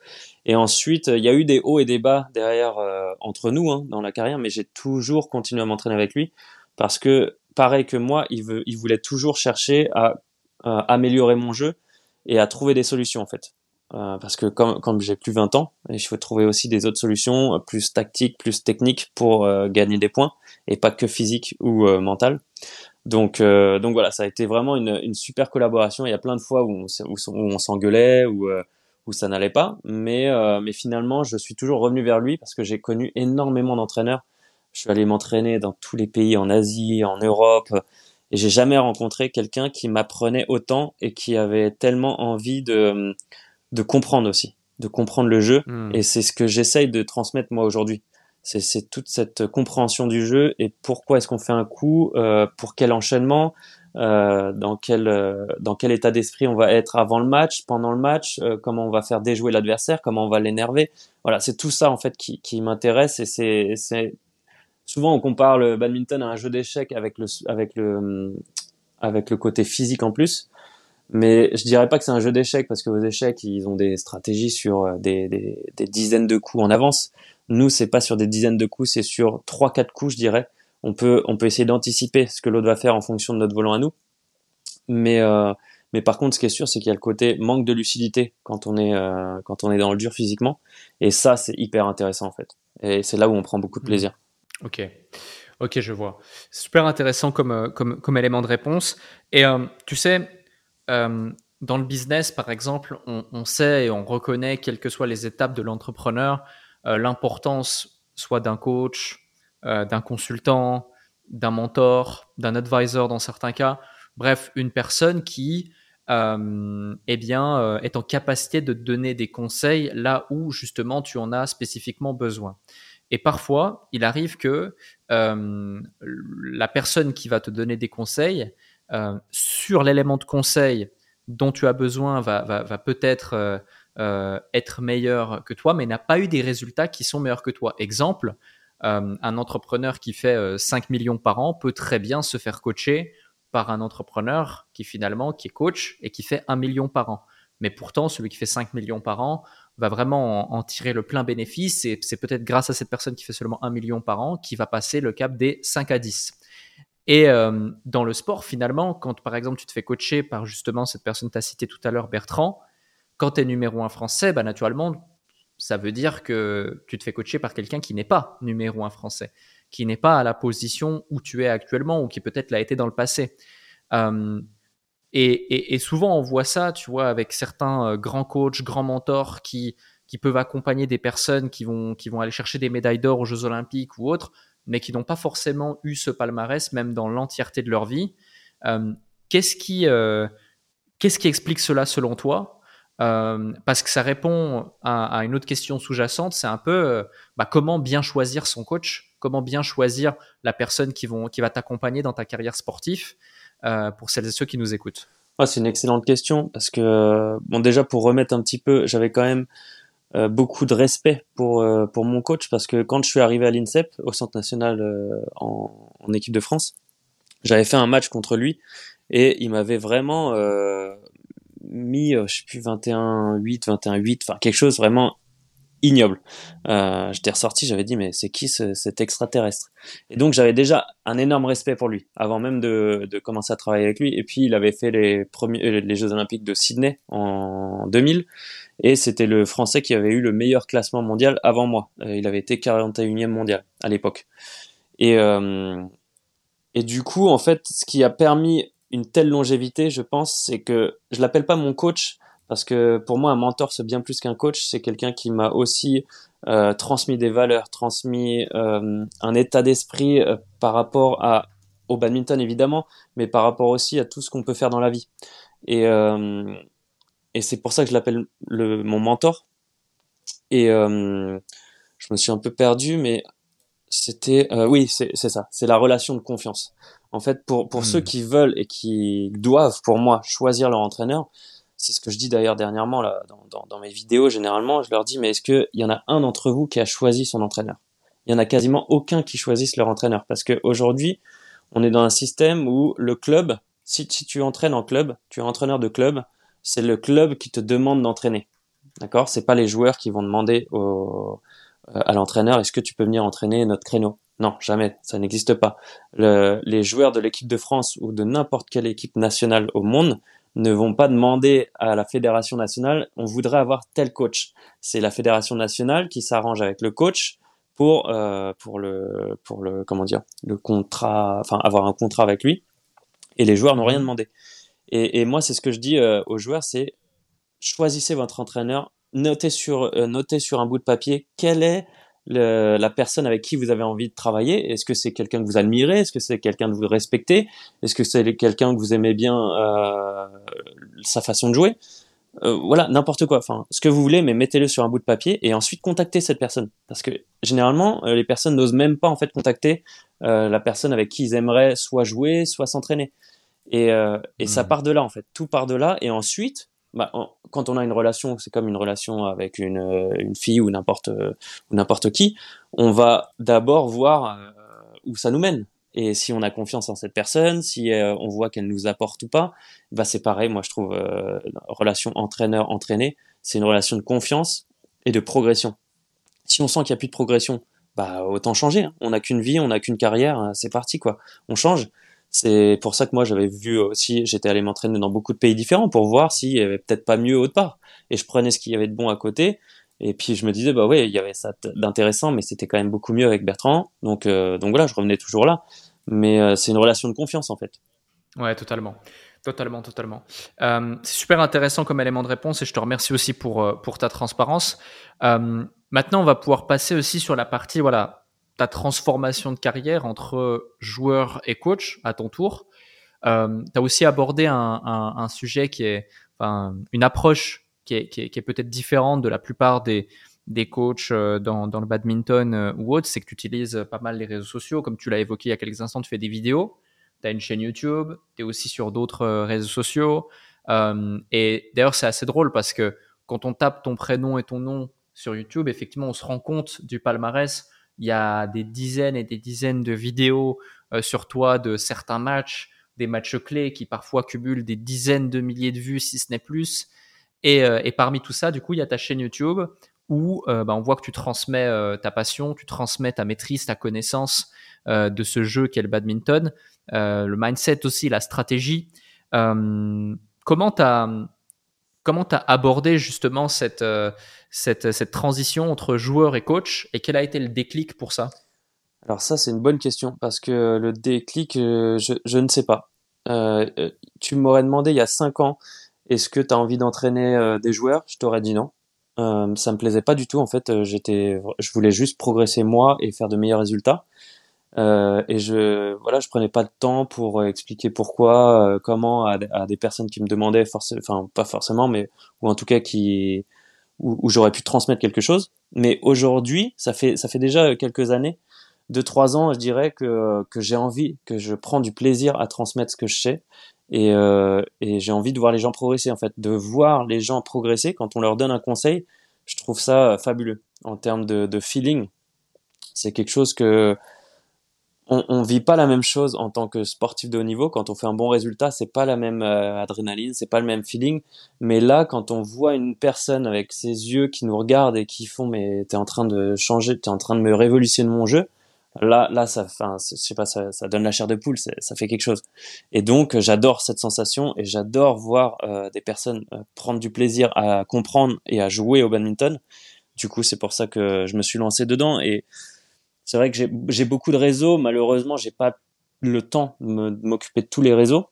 Speaker 2: Et ensuite, il y a eu des hauts et des bas derrière euh, entre nous hein, dans la carrière, mais j'ai toujours continué à m'entraîner avec lui parce que pareil que moi, il voulait toujours chercher à, améliorer mon jeu et à trouver des solutions en fait. Euh, parce que comme, comme j'ai plus 20 ans, je veux trouver aussi des autres solutions plus tactiques, plus techniques pour gagner des points et pas que physique ou mental. Donc, euh, donc voilà, ça a été vraiment une, une, super collaboration. Il y a plein de fois où on, s'engueulait, où, euh, où ça n'allait pas, mais, euh, mais finalement, je suis toujours revenu vers lui parce que j'ai connu énormément d'entraîneurs. Je suis allé m'entraîner dans tous les pays, en Asie, en Europe, et j'ai jamais rencontré quelqu'un qui m'apprenait autant et qui avait tellement envie de, de comprendre aussi, de comprendre le jeu. Hmm. Et c'est ce que j'essaye de transmettre moi aujourd'hui c'est toute cette compréhension du jeu et pourquoi est-ce qu'on fait un coup, euh, pour quel enchaînement, euh, dans quel euh, dans quel état d'esprit on va être avant le match, pendant le match, euh, comment on va faire déjouer l'adversaire, comment on va l'énerver. Voilà, c'est tout ça en fait qui, qui m'intéresse et c'est c'est souvent on compare le badminton à un jeu d'échecs avec le avec le avec le côté physique en plus. Mais je dirais pas que c'est un jeu d'échecs parce que vos échecs, ils ont des stratégies sur euh, des, des, des dizaines de coups en avance. Nous, c'est pas sur des dizaines de coups, c'est sur trois, quatre coups, je dirais. On peut, on peut essayer d'anticiper ce que l'autre va faire en fonction de notre volant à nous. Mais, euh, mais par contre, ce qui est sûr, c'est qu'il y a le côté manque de lucidité quand on est, euh, quand on est dans le dur physiquement. Et ça, c'est hyper intéressant en fait. Et c'est là où on prend beaucoup de mmh. plaisir.
Speaker 1: Ok. Ok, je vois. Super intéressant comme, euh, comme, comme élément de réponse. Et tu sais, dans le business, par exemple, on, sait et on reconnaît, quelles que soient les étapes de l'entrepreneur, euh, l'importance soit d'un coach, euh, d'un consultant, d'un mentor, d'un advisor dans certains cas, bref, une personne qui euh, eh bien, est en capacité de donner des conseils là où justement tu en as spécifiquement besoin. Et parfois, il arrive que la personne qui va te donner des conseils sur l'élément de conseil dont tu as besoin va, peut-être euh, être meilleur que toi, mais n'a pas eu des résultats qui sont meilleurs que toi. Exemple, euh, un entrepreneur qui fait 5 euh, millions par an peut très bien se faire coacher par un entrepreneur qui finalement qui est coach et qui fait 1 million par an. Mais pourtant, celui qui fait 5 millions par an va vraiment en, tirer le plein bénéfice et c'est peut-être grâce à cette personne qui fait seulement 1 million par an qui va passer le cap des 5 à 10. Et dans le sport, finalement, quand par exemple tu te fais coacher par justement cette personne que tu as citée tout à l'heure, Bertrand, quand tu es numéro un français, bah, naturellement, ça veut dire que tu te fais coacher par quelqu'un qui n'est pas numéro un français, qui n'est pas à la position où tu es actuellement ou qui peut-être l'a été dans le passé. Euh, et, souvent, on voit ça, tu vois, avec certains euh, grands coachs, grands mentors qui, peuvent accompagner des personnes qui vont, aller chercher des médailles d'or aux Jeux Olympiques ou autres, mais qui n'ont pas forcément eu ce palmarès, même dans l'entièreté de leur vie. Euh, qu'est-ce qui, qu'est-ce qui explique cela selon toi? Euh, parce que ça répond à, une autre question sous-jacente, c'est un peu euh, bah, comment bien choisir son coach, comment bien choisir la personne qui, va t'accompagner dans ta carrière sportive? euh, pour celles et ceux qui nous écoutent.
Speaker 2: c'est une excellente question parce que bon déjà pour remettre un petit peu, j'avais quand même beaucoup de respect pour pour mon coach parce que quand je suis arrivé à l'INSEP au Centre national en, équipe de France, j'avais fait un match contre lui et il m'avait vraiment mis, euh, je sais plus, 21-8, 21-8, enfin quelque chose vraiment ignoble. Euh, j'étais ressorti, j'avais dit mais c'est qui cet extraterrestre? Et donc j'avais déjà un énorme respect pour lui avant même de, commencer à travailler avec lui. Et puis il avait fait les premiers euh, les Jeux Olympiques de Sydney en 2000 et c'était le Français qui avait eu le meilleur classement mondial avant moi. Euh, il avait été 41e mondial à l'époque. Et et du coup en fait ce qui a permis une telle longévité, je pense, c'est que je l'appelle pas mon coach parce que pour moi, un mentor, c'est bien plus qu'un coach. C'est quelqu'un qui m'a aussi euh, transmis des valeurs, transmis euh, un état d'esprit euh, par rapport à, au badminton, évidemment, mais par rapport aussi à tout ce qu'on peut faire dans la vie. Et, euh, et c'est pour ça que je l'appelle mon mentor. Et euh, je me suis un peu perdu, mais c'était... oui, c'est ça. C'est la relation de confiance. En fait, pour, pour hmm. ceux qui veulent et qui doivent, pour moi, choisir leur entraîneur, c'est ce que je dis d'ailleurs dernièrement dans, mes vidéos généralement, je leur dis mais est-ce qu'il y en a un d'entre vous qui a choisi son entraîneur? Il y en a quasiment aucun qui choisisse leur entraîneur parce qu'aujourd'hui on est dans un système où le club, si, tu entraînes en club, tu es entraîneur de club, c'est le club qui te demande d'entraîner. D'accord? C'est pas les joueurs qui vont demander euh, à l'entraîneur est-ce que tu peux venir entraîner notre créneau? Non, jamais, ça n'existe pas. Le, les joueurs de l'équipe de France ou de n'importe quelle équipe nationale au monde ne vont pas demander à la fédération nationale on voudrait avoir tel coach. C'est la fédération nationale qui s'arrange avec le coach pour euh, pour le pour le comment dire le contrat, enfin avoir un contrat avec lui. Et les joueurs n'ont rien demandé. Et, moi c'est ce que je dis euh, aux joueurs, c'est choisissez votre entraîneur, notez sur euh, notez sur un bout de papier quel est la personne avec qui vous avez envie de travailler Est-ce que c'est quelqu'un que vous admirez? Est-ce que c'est quelqu'un que vous respectez? Est-ce que c'est quelqu'un que vous aimez bien euh, sa façon de jouer? Euh, Voilà, n'importe quoi. Enfin, ce que vous voulez, mais mettez-le sur un bout de papier et ensuite contactez cette personne. Parce que généralement, euh, les personnes n'osent même pas en fait contacter euh, la personne avec qui ils aimeraient soit jouer, soit s'entraîner. Et, euh, et ça hmm. part de là en fait. Tout part de là. Et ensuite, bah, quand on a une relation, c'est comme une relation avec une, euh, une fille ou n'importe ou n'importe qui, on va d'abord voir euh, où ça nous mène. Et si on a confiance en cette personne, si euh, on voit qu'elle nous apporte ou pas, bah c'est pareil. Moi, je trouve relation entraîneur-entraîné, c'est une relation de confiance et de progression. Si on sent qu'il n'y a plus de progression, bah autant changer. Hein. On n'a qu'une vie, on n'a qu'une carrière, hein, c'est parti quoi. On change. C'est pour ça que moi j'avais vu aussi, j'étais allé m'entraîner dans beaucoup de pays différents pour voir s'il y avait peut-être pas mieux autre part. Et je prenais ce qu'il y avait de bon à côté. Et puis je me disais bah ouais, il y avait ça d'intéressant, mais c'était quand même beaucoup mieux avec Bertrand. Donc euh, donc voilà, je revenais toujours là. Mais euh, c'est une relation de confiance en fait.
Speaker 1: Ouais, totalement. Totalement, totalement. Euh, c'est super intéressant comme élément de réponse et je te remercie aussi pour, pour ta transparence. maintenant, on va pouvoir passer aussi sur la partie, voilà, ta transformation de carrière entre joueur et coach à ton tour. Euh, tu as aussi abordé un, sujet qui est, une approche qui est, peut-être différente de la plupart des, des coachs euh, dans, le badminton euh, ou autre, c'est que tu utilises pas mal les réseaux sociaux. Comme tu l'as évoqué il y a quelques instants, tu fais des vidéos, tu as une chaîne YouTube, tu es aussi sur d'autres euh, réseaux sociaux. Et d'ailleurs, c'est assez drôle parce que quand on tape ton prénom et ton nom sur YouTube, effectivement, on se rend compte du palmarès il y a des dizaines et des dizaines de vidéos euh, sur toi de certains matchs, des matchs clés qui parfois cumulent des dizaines de milliers de vues, si ce n'est plus. Et, euh, parmi tout ça, du coup, il y a ta chaîne YouTube où euh, bah, on voit que tu transmets ta passion, tu transmets ta maîtrise, ta connaissance de ce jeu qu'est le badminton, le mindset aussi, la stratégie. comment tu as Comment tu as abordé justement cette, euh, cette, cette, transition entre joueur et coach et quel a été le déclic pour ça?
Speaker 2: Alors ça, c'est une bonne question parce que le déclic, euh, je, je ne sais pas. Euh, euh, tu m'aurais demandé il y a cinq ans, est-ce que tu as envie d'entraîner des joueurs? Je t'aurais dit non. Euh, ça me plaisait pas du tout en fait. J'étais, je voulais juste progresser moi et faire de meilleurs résultats. Euh, et je voilà, je prenais pas de temps pour euh, expliquer pourquoi, euh, comment à, des personnes qui me demandaient, enfin pas forcément, mais ou en tout cas qui où, où j'aurais pu transmettre quelque chose. Mais aujourd'hui, ça fait ça fait déjà quelques années, deux trois ans, je dirais que que j'ai envie, que je prends du plaisir à transmettre ce que je sais. Et, euh, et j'ai envie de voir les gens progresser en fait, de voir les gens progresser quand on leur donne un conseil. Je trouve ça fabuleux en termes de, de feeling. C'est quelque chose que on, on vit pas la même chose en tant que sportif de haut niveau. Quand on fait un bon résultat, c'est pas la même euh, adrénaline, c'est pas le même feeling. Mais là, quand on voit une personne avec ses yeux qui nous regardent et qui font, mais t'es en train de changer, t'es en train de me révolutionner mon jeu. Là, là, ça, enfin, je sais pas, ça, ça donne la chair de poule, ça fait quelque chose. Et donc, j'adore cette sensation et j'adore voir euh, des personnes euh, prendre du plaisir à comprendre et à jouer au badminton. Du coup, c'est pour ça que je me suis lancé dedans et c'est vrai que j'ai beaucoup de réseaux. Malheureusement, j'ai pas le temps de m'occuper de tous les réseaux.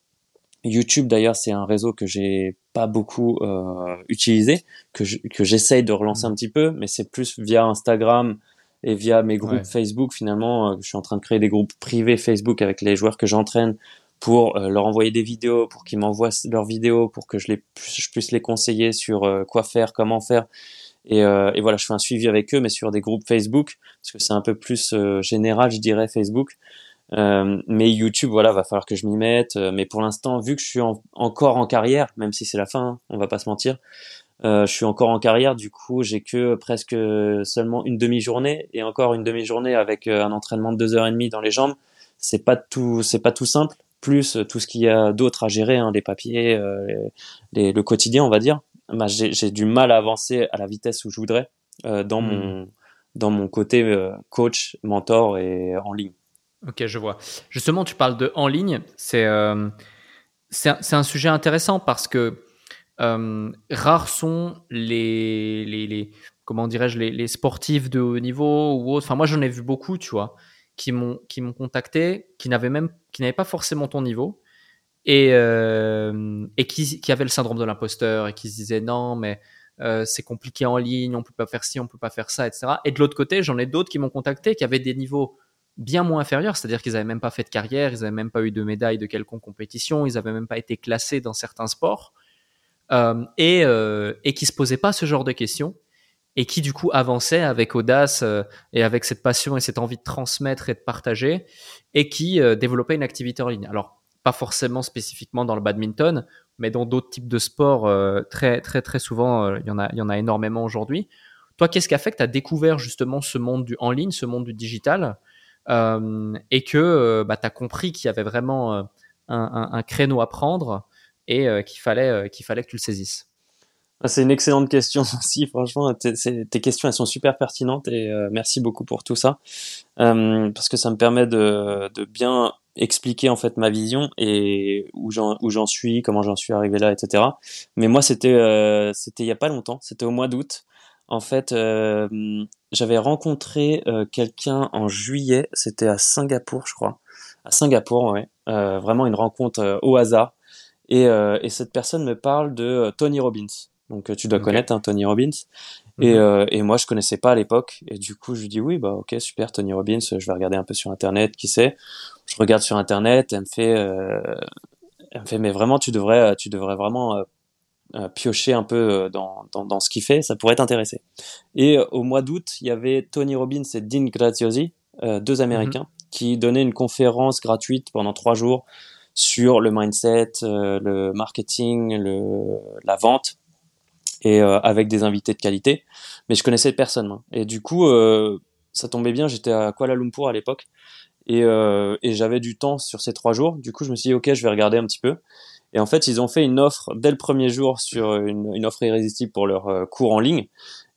Speaker 2: YouTube d'ailleurs, c'est un réseau que j'ai pas beaucoup euh, utilisé, que j'essaye de relancer mmh. un petit peu, mais c'est plus via Instagram et via mes groupes Facebook. Finalement, euh, je suis en train de créer des groupes privés Facebook avec les joueurs que j'entraîne pour euh, leur envoyer des vidéos, pour qu'ils m'envoient leurs vidéos, pour que je, les, je puisse les conseiller sur euh, quoi faire, comment faire. Et, euh, et, voilà, je fais un suivi avec eux, mais sur des groupes Facebook, parce que c'est un peu plus euh, général, je dirais, Facebook. Euh, mais YouTube, voilà, va falloir que je m'y mette. Euh, mais pour l'instant, vu que je suis encore en carrière, même si c'est la fin, hein, on va pas se mentir, je suis encore en carrière. Du coup, j'ai que presque seulement une demi-journée et encore une demi-journée avec un entraînement de deux heures et demie dans les jambes. C'est pas tout, c'est pas tout simple. Plus tout ce qu'il y a d'autre à gérer, hein, les papiers, les, le quotidien, on va dire bah, j'ai du mal à avancer à la vitesse où je voudrais euh, dans, hmm. mon, dans mon côté euh, coach, mentor et en ligne.
Speaker 1: Ok, je vois. Justement, tu parles de en ligne. C'est euh, c'est un, sujet intéressant parce que euh, rares sont les, les, les comment dirais-je les, les, sportifs de haut niveau ou autres. Enfin, moi, j'en ai vu beaucoup, tu vois, qui m'ont qui m'ont contacté, qui n'avaient même qui n'avaient pas forcément ton niveau et, euh, et qui, qui avait le syndrome de l'imposteur et qui se disait non, mais euh, c'est compliqué en ligne, on peut pas faire ci, on peut pas faire ça, etc. Et de l'autre côté, j'en ai d'autres qui m'ont contacté, qui avaient des niveaux bien moins inférieurs, c'est-à-dire qu'ils avaient même pas fait de carrière, ils avaient même pas eu de médaille de quelconque compétition, ils avaient même pas été classés dans certains sports, euh, et, euh, et qui se posaient pas ce genre de questions, et qui du coup avançaient avec audace euh, et avec cette passion et cette envie de transmettre et de partager, et qui euh, développaient une activité en ligne. Alors pas forcément spécifiquement dans le badminton, mais dans d'autres types de sports, euh, très, très, très souvent, euh, il, y en a, y en a énormément aujourd'hui. Toi, qu'est-ce qui a fait que tu as découvert justement ce monde du en ligne, ce monde du digital, euh, et que bah, tu as compris qu'il y avait vraiment un, un, un, créneau à prendre et qu'il fallait, qu'il fallait que tu le saisisses?
Speaker 2: C'est une excellente question aussi, franchement. Tes questions, elles sont super pertinentes et merci beaucoup pour tout ça. Euh, parce que ça me permet de, bien expliquer en fait ma vision et où j'en suis, comment j'en suis arrivé là, etc. Mais moi c'était euh, il y a pas longtemps, c'était au mois d'août. En fait, euh, j'avais rencontré euh, quelqu'un en juillet, c'était à Singapour, je crois, à Singapour, ouais, euh, vraiment une rencontre au hasard. Et cette personne me parle de Tony Robbins. Donc tu dois connaître hein, Tony Robbins. Et, mhm. euh, et, moi, je connaissais pas à l'époque. Et du coup, je lui dis oui, bah ok, super, Tony Robbins. Je vais regarder un peu sur Internet, qui c'est. Je regarde sur Internet. Elle me fait, euh, elle me fait, mais vraiment, tu devrais, tu devrais vraiment euh, euh piocher un peu euh, dans, dans, dans ce qu'il fait. Ça pourrait t'intéresser. Et au mois d'août, il y avait Tony Robbins et Dean Graziosi, deux Américains, mhm. qui donnaient une conférence gratuite pendant trois jours sur le mindset, le marketing, le, la vente et euh, avec des invités de qualité. Mais je connaissais personne. Et du coup, euh, ça tombait bien. J'étais à Kuala Lumpur à l'époque et, euh, et j'avais du temps sur ces trois jours. Du coup, je me suis dit ok, je vais regarder un petit peu. Et en fait, ils ont fait une offre dès le premier jour sur une, une offre irrésistible pour leur cours en ligne.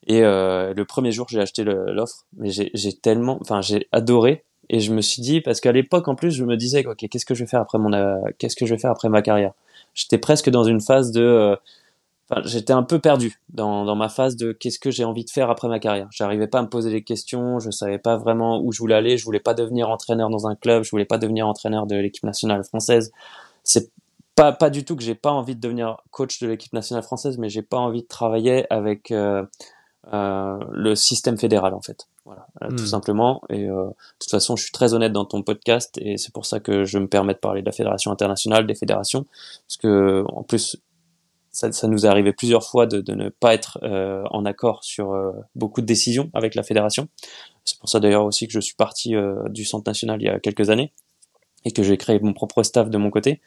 Speaker 2: Et le premier jour, j'ai acheté l'offre, mais j'ai tellement, enfin, j'ai adoré. Et je me suis dit parce qu'à l'époque, en plus, je me disais ok, qu'est-ce que je vais faire après mon, qu'est-ce que je vais faire après ma carrière? J'étais presque dans une phase de Enfin, j'étais un peu perdu dans, dans ma phase de qu'est-ce que j'ai envie de faire après ma carrière. J'arrivais pas à me poser des questions, je savais pas vraiment où je voulais aller, je voulais pas devenir entraîneur dans un club, je voulais pas devenir entraîneur de l'équipe nationale française. C'est pas pas du tout que j'ai pas envie de devenir coach de l'équipe nationale française, mais j'ai pas envie de travailler avec euh, euh, le système fédéral en fait. Voilà, euh, tout hmm. simplement. Et euh, de toute façon, je suis très honnête dans ton podcast et c'est pour ça que je me permets de parler de la fédération internationale, des fédérations, parce que en plus ça, nous est arrivé plusieurs fois de, ne pas être euh, en accord sur euh, beaucoup de décisions avec la fédération. C'est pour ça d'ailleurs aussi que je suis parti euh, du Centre national il y a quelques années et que j'ai créé mon propre staff de mon côté.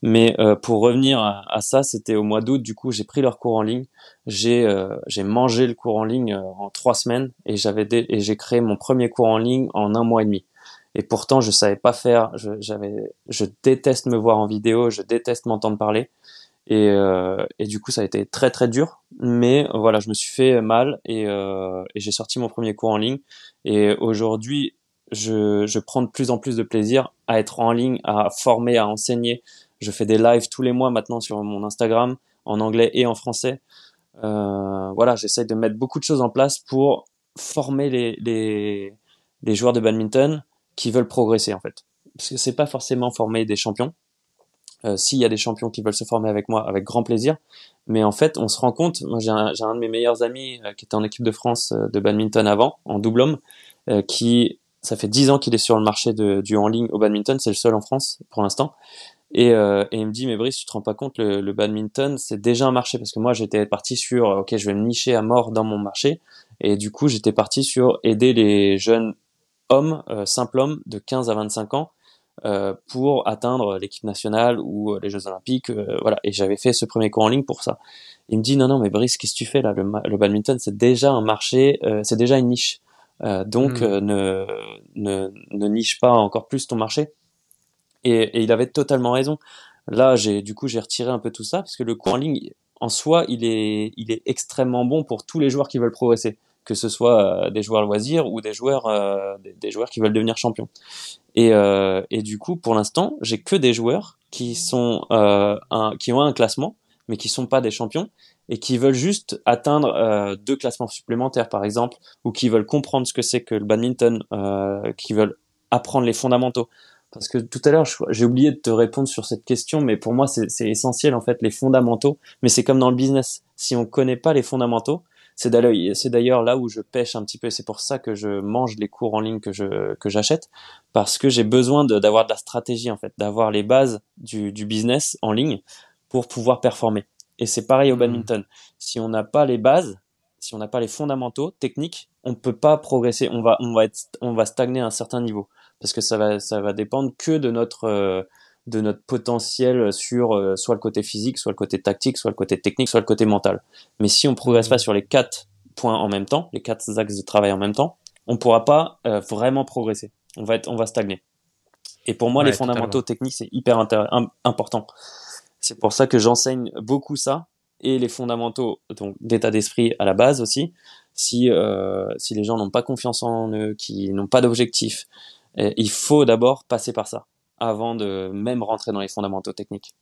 Speaker 2: Mais pour revenir à, ça, c'était au mois d'août. Du coup, j'ai pris leur cours en ligne. J'ai mangé le cours en ligne en trois semaines et j'ai créé mon premier cours en ligne en un mois et demi. Et pourtant, je savais pas faire. Je, je déteste me voir en vidéo, je déteste m'entendre parler. Et, euh, et, du coup, ça a été très très dur. Mais voilà, je me suis fait mal et, euh, et j'ai sorti mon premier cours en ligne. Et aujourd'hui, je, je prends de plus en plus de plaisir à être en ligne, à former, à enseigner. Je fais des lives tous les mois maintenant sur mon Instagram, en anglais et en français. Euh, voilà, j'essaie de mettre beaucoup de choses en place pour former les, les, les joueurs de badminton qui veulent progresser en fait. Parce que c'est pas forcément former des champions. Euh, S'il y a des champions qui veulent se former avec moi, avec grand plaisir. Mais en fait, on se rend compte. Moi, j'ai un, de mes meilleurs amis euh, qui était en équipe de France euh, de badminton avant, en double homme, qui ça fait dix ans qu'il est sur le marché du en ligne au badminton. C'est le seul en France pour l'instant. Et, il me dit, mais Brice, tu te rends pas compte, le, badminton, c'est déjà un marché. Parce que moi, j'étais parti sur, ok, je vais me nicher à mort dans mon marché. Et du coup, j'étais parti sur aider les jeunes hommes, simples hommes de 15 à 25 ans, pour atteindre l'équipe nationale ou euh, les Jeux Olympiques. Euh, voilà. Et j'avais fait ce premier cours en ligne pour ça. Il me dit, non, non, mais Brice, qu'est-ce que tu fais là? Le, le badminton, c'est déjà un marché, euh, c'est déjà une niche. donc, mmh. ne, ne, ne niche pas encore plus ton marché. Et, et, il avait totalement raison. Là, j'ai du coup j'ai retiré un peu tout ça parce que le cours en ligne, en soi, il est il est extrêmement bon pour tous les joueurs qui veulent progresser, que ce soit euh, des joueurs loisirs ou des joueurs euh, des, des, joueurs qui veulent devenir champions. Et, euh, et du coup, pour l'instant, j'ai que des joueurs qui sont euh, un, qui ont un classement, mais qui sont pas des champions et qui veulent juste atteindre euh, deux classements supplémentaires, par exemple, ou qui veulent comprendre ce que c'est que le badminton, qui veulent apprendre les fondamentaux. Parce que tout à l'heure, j'ai oublié de te répondre sur cette question, mais pour moi, c'est essentiel en fait les fondamentaux. Mais c'est comme dans le business. Si on connaît pas les fondamentaux, c'est d'ailleurs là où je pêche un petit peu. C'est pour ça que je mange les cours en ligne que je que j'achète, parce que j'ai besoin d'avoir de, de, la stratégie en fait, d'avoir les bases du, du business en ligne pour pouvoir performer. Et c'est pareil au mmh. badminton. Si on n'a pas les bases, si on n'a pas les fondamentaux techniques, on ne peut pas progresser. On va on va être on va stagner à un certain niveau parce que ça va ça va dépendre que de notre euh, de notre potentiel sur euh, soit le côté physique, soit le côté tactique, soit le côté technique, soit le côté mental. Mais si on progresse pas sur les quatre points en même temps, les quatre axes de travail en même temps, on pourra pas euh, vraiment progresser. On va être on va stagner. Et pour moi, ouais, les fondamentaux totalement. techniques c'est hyper important. C'est pour ça que j'enseigne beaucoup ça et les fondamentaux donc d'état d'esprit à la base aussi. Si euh, si les gens n'ont pas confiance en eux, qui n'ont pas d'objectif, il faut d'abord passer par ça avant de même rentrer dans les fondamentaux techniques.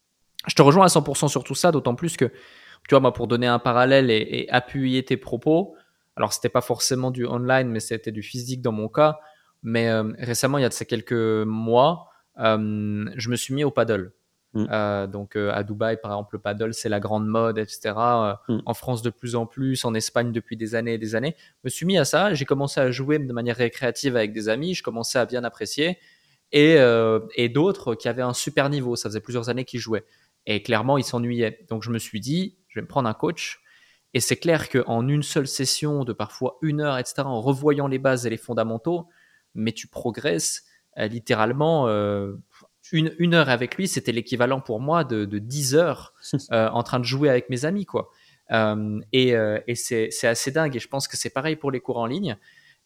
Speaker 1: Je te rejoins à 100% sur tout ça, d'autant plus que, tu vois, moi, pour donner un parallèle et, et appuyer tes propos, alors c'était pas forcément du online, mais c'était du physique dans mon cas. Mais euh, récemment, il y a de ces quelques mois, euh, je me suis mis au paddle. Mm. Euh, donc à Dubaï, par exemple, le paddle, c'est la grande mode, etc. Mm. En France, de plus en plus, en Espagne, depuis des années et des années. Je me suis mis à ça. J'ai commencé à jouer de manière récréative avec des amis. Je commençais à bien apprécier. Et, euh, et d'autres qui avaient un super niveau. Ça faisait plusieurs années qu'ils jouaient. Et clairement, ils s'ennuyaient. Donc je me suis dit, je vais me prendre un coach. Et c'est clair qu'en une seule session de parfois une heure, etc., en revoyant les bases et les fondamentaux, mais tu progresses littéralement une, une heure avec lui, c'était l'équivalent pour moi de, de 10 heures euh, en train de jouer avec mes amis, quoi. Euh, et, euh, et c'est assez dingue. Et je pense que c'est pareil pour les cours en ligne.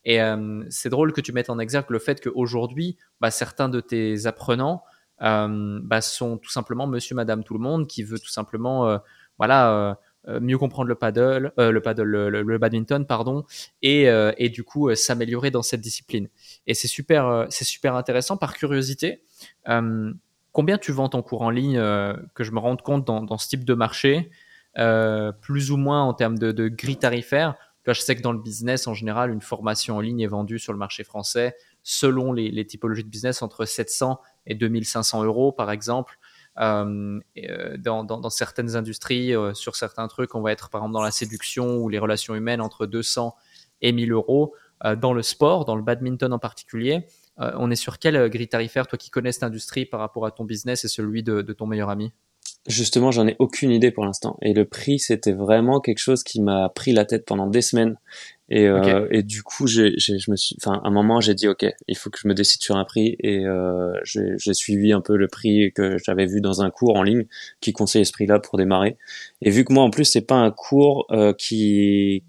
Speaker 1: Et euh, c'est drôle que tu mettes en exergue le fait qu'aujourd'hui, bah, certains de tes apprenants euh, bah, sont tout simplement monsieur, madame, tout le monde qui veut tout simplement, euh, voilà, mieux comprendre le paddle, le paddle, le, badminton, pardon, et, et du coup s'améliorer dans cette discipline. Et c'est super, c'est super intéressant. Par curiosité, euh, combien tu vends ton cours en ligne euh, Que je me rende compte dans, dans ce type de marché, euh, plus ou moins en termes de, de grille tarifaire. Je sais que dans le business, en général, une formation en ligne est vendue sur le marché français selon les, typologies de business entre 700 et 2500 euros, par exemple. Euh, dans, dans, certaines industries, euh, sur certains trucs, on va être par exemple dans la séduction ou les relations humaines entre 200 et 1000 euros. Euh, dans le sport, dans le badminton en particulier, euh, on est sur quelle euh, grille tarifaire, toi qui connais cette industrie par rapport à ton business et celui de ton meilleur ami?
Speaker 2: Justement, j'en ai aucune idée pour l'instant. Et le prix, c'était vraiment quelque chose qui m'a pris la tête pendant des semaines. Et, okay. euh, et du coup, j'ai, je me suis, enfin, à un moment, j'ai dit, ok, il faut que je me décide sur un prix. Et euh, j'ai suivi un peu le prix que j'avais vu dans un cours en ligne qui conseillait ce prix-là pour démarrer. Et vu que moi, en plus, c'est pas un cours euh, qui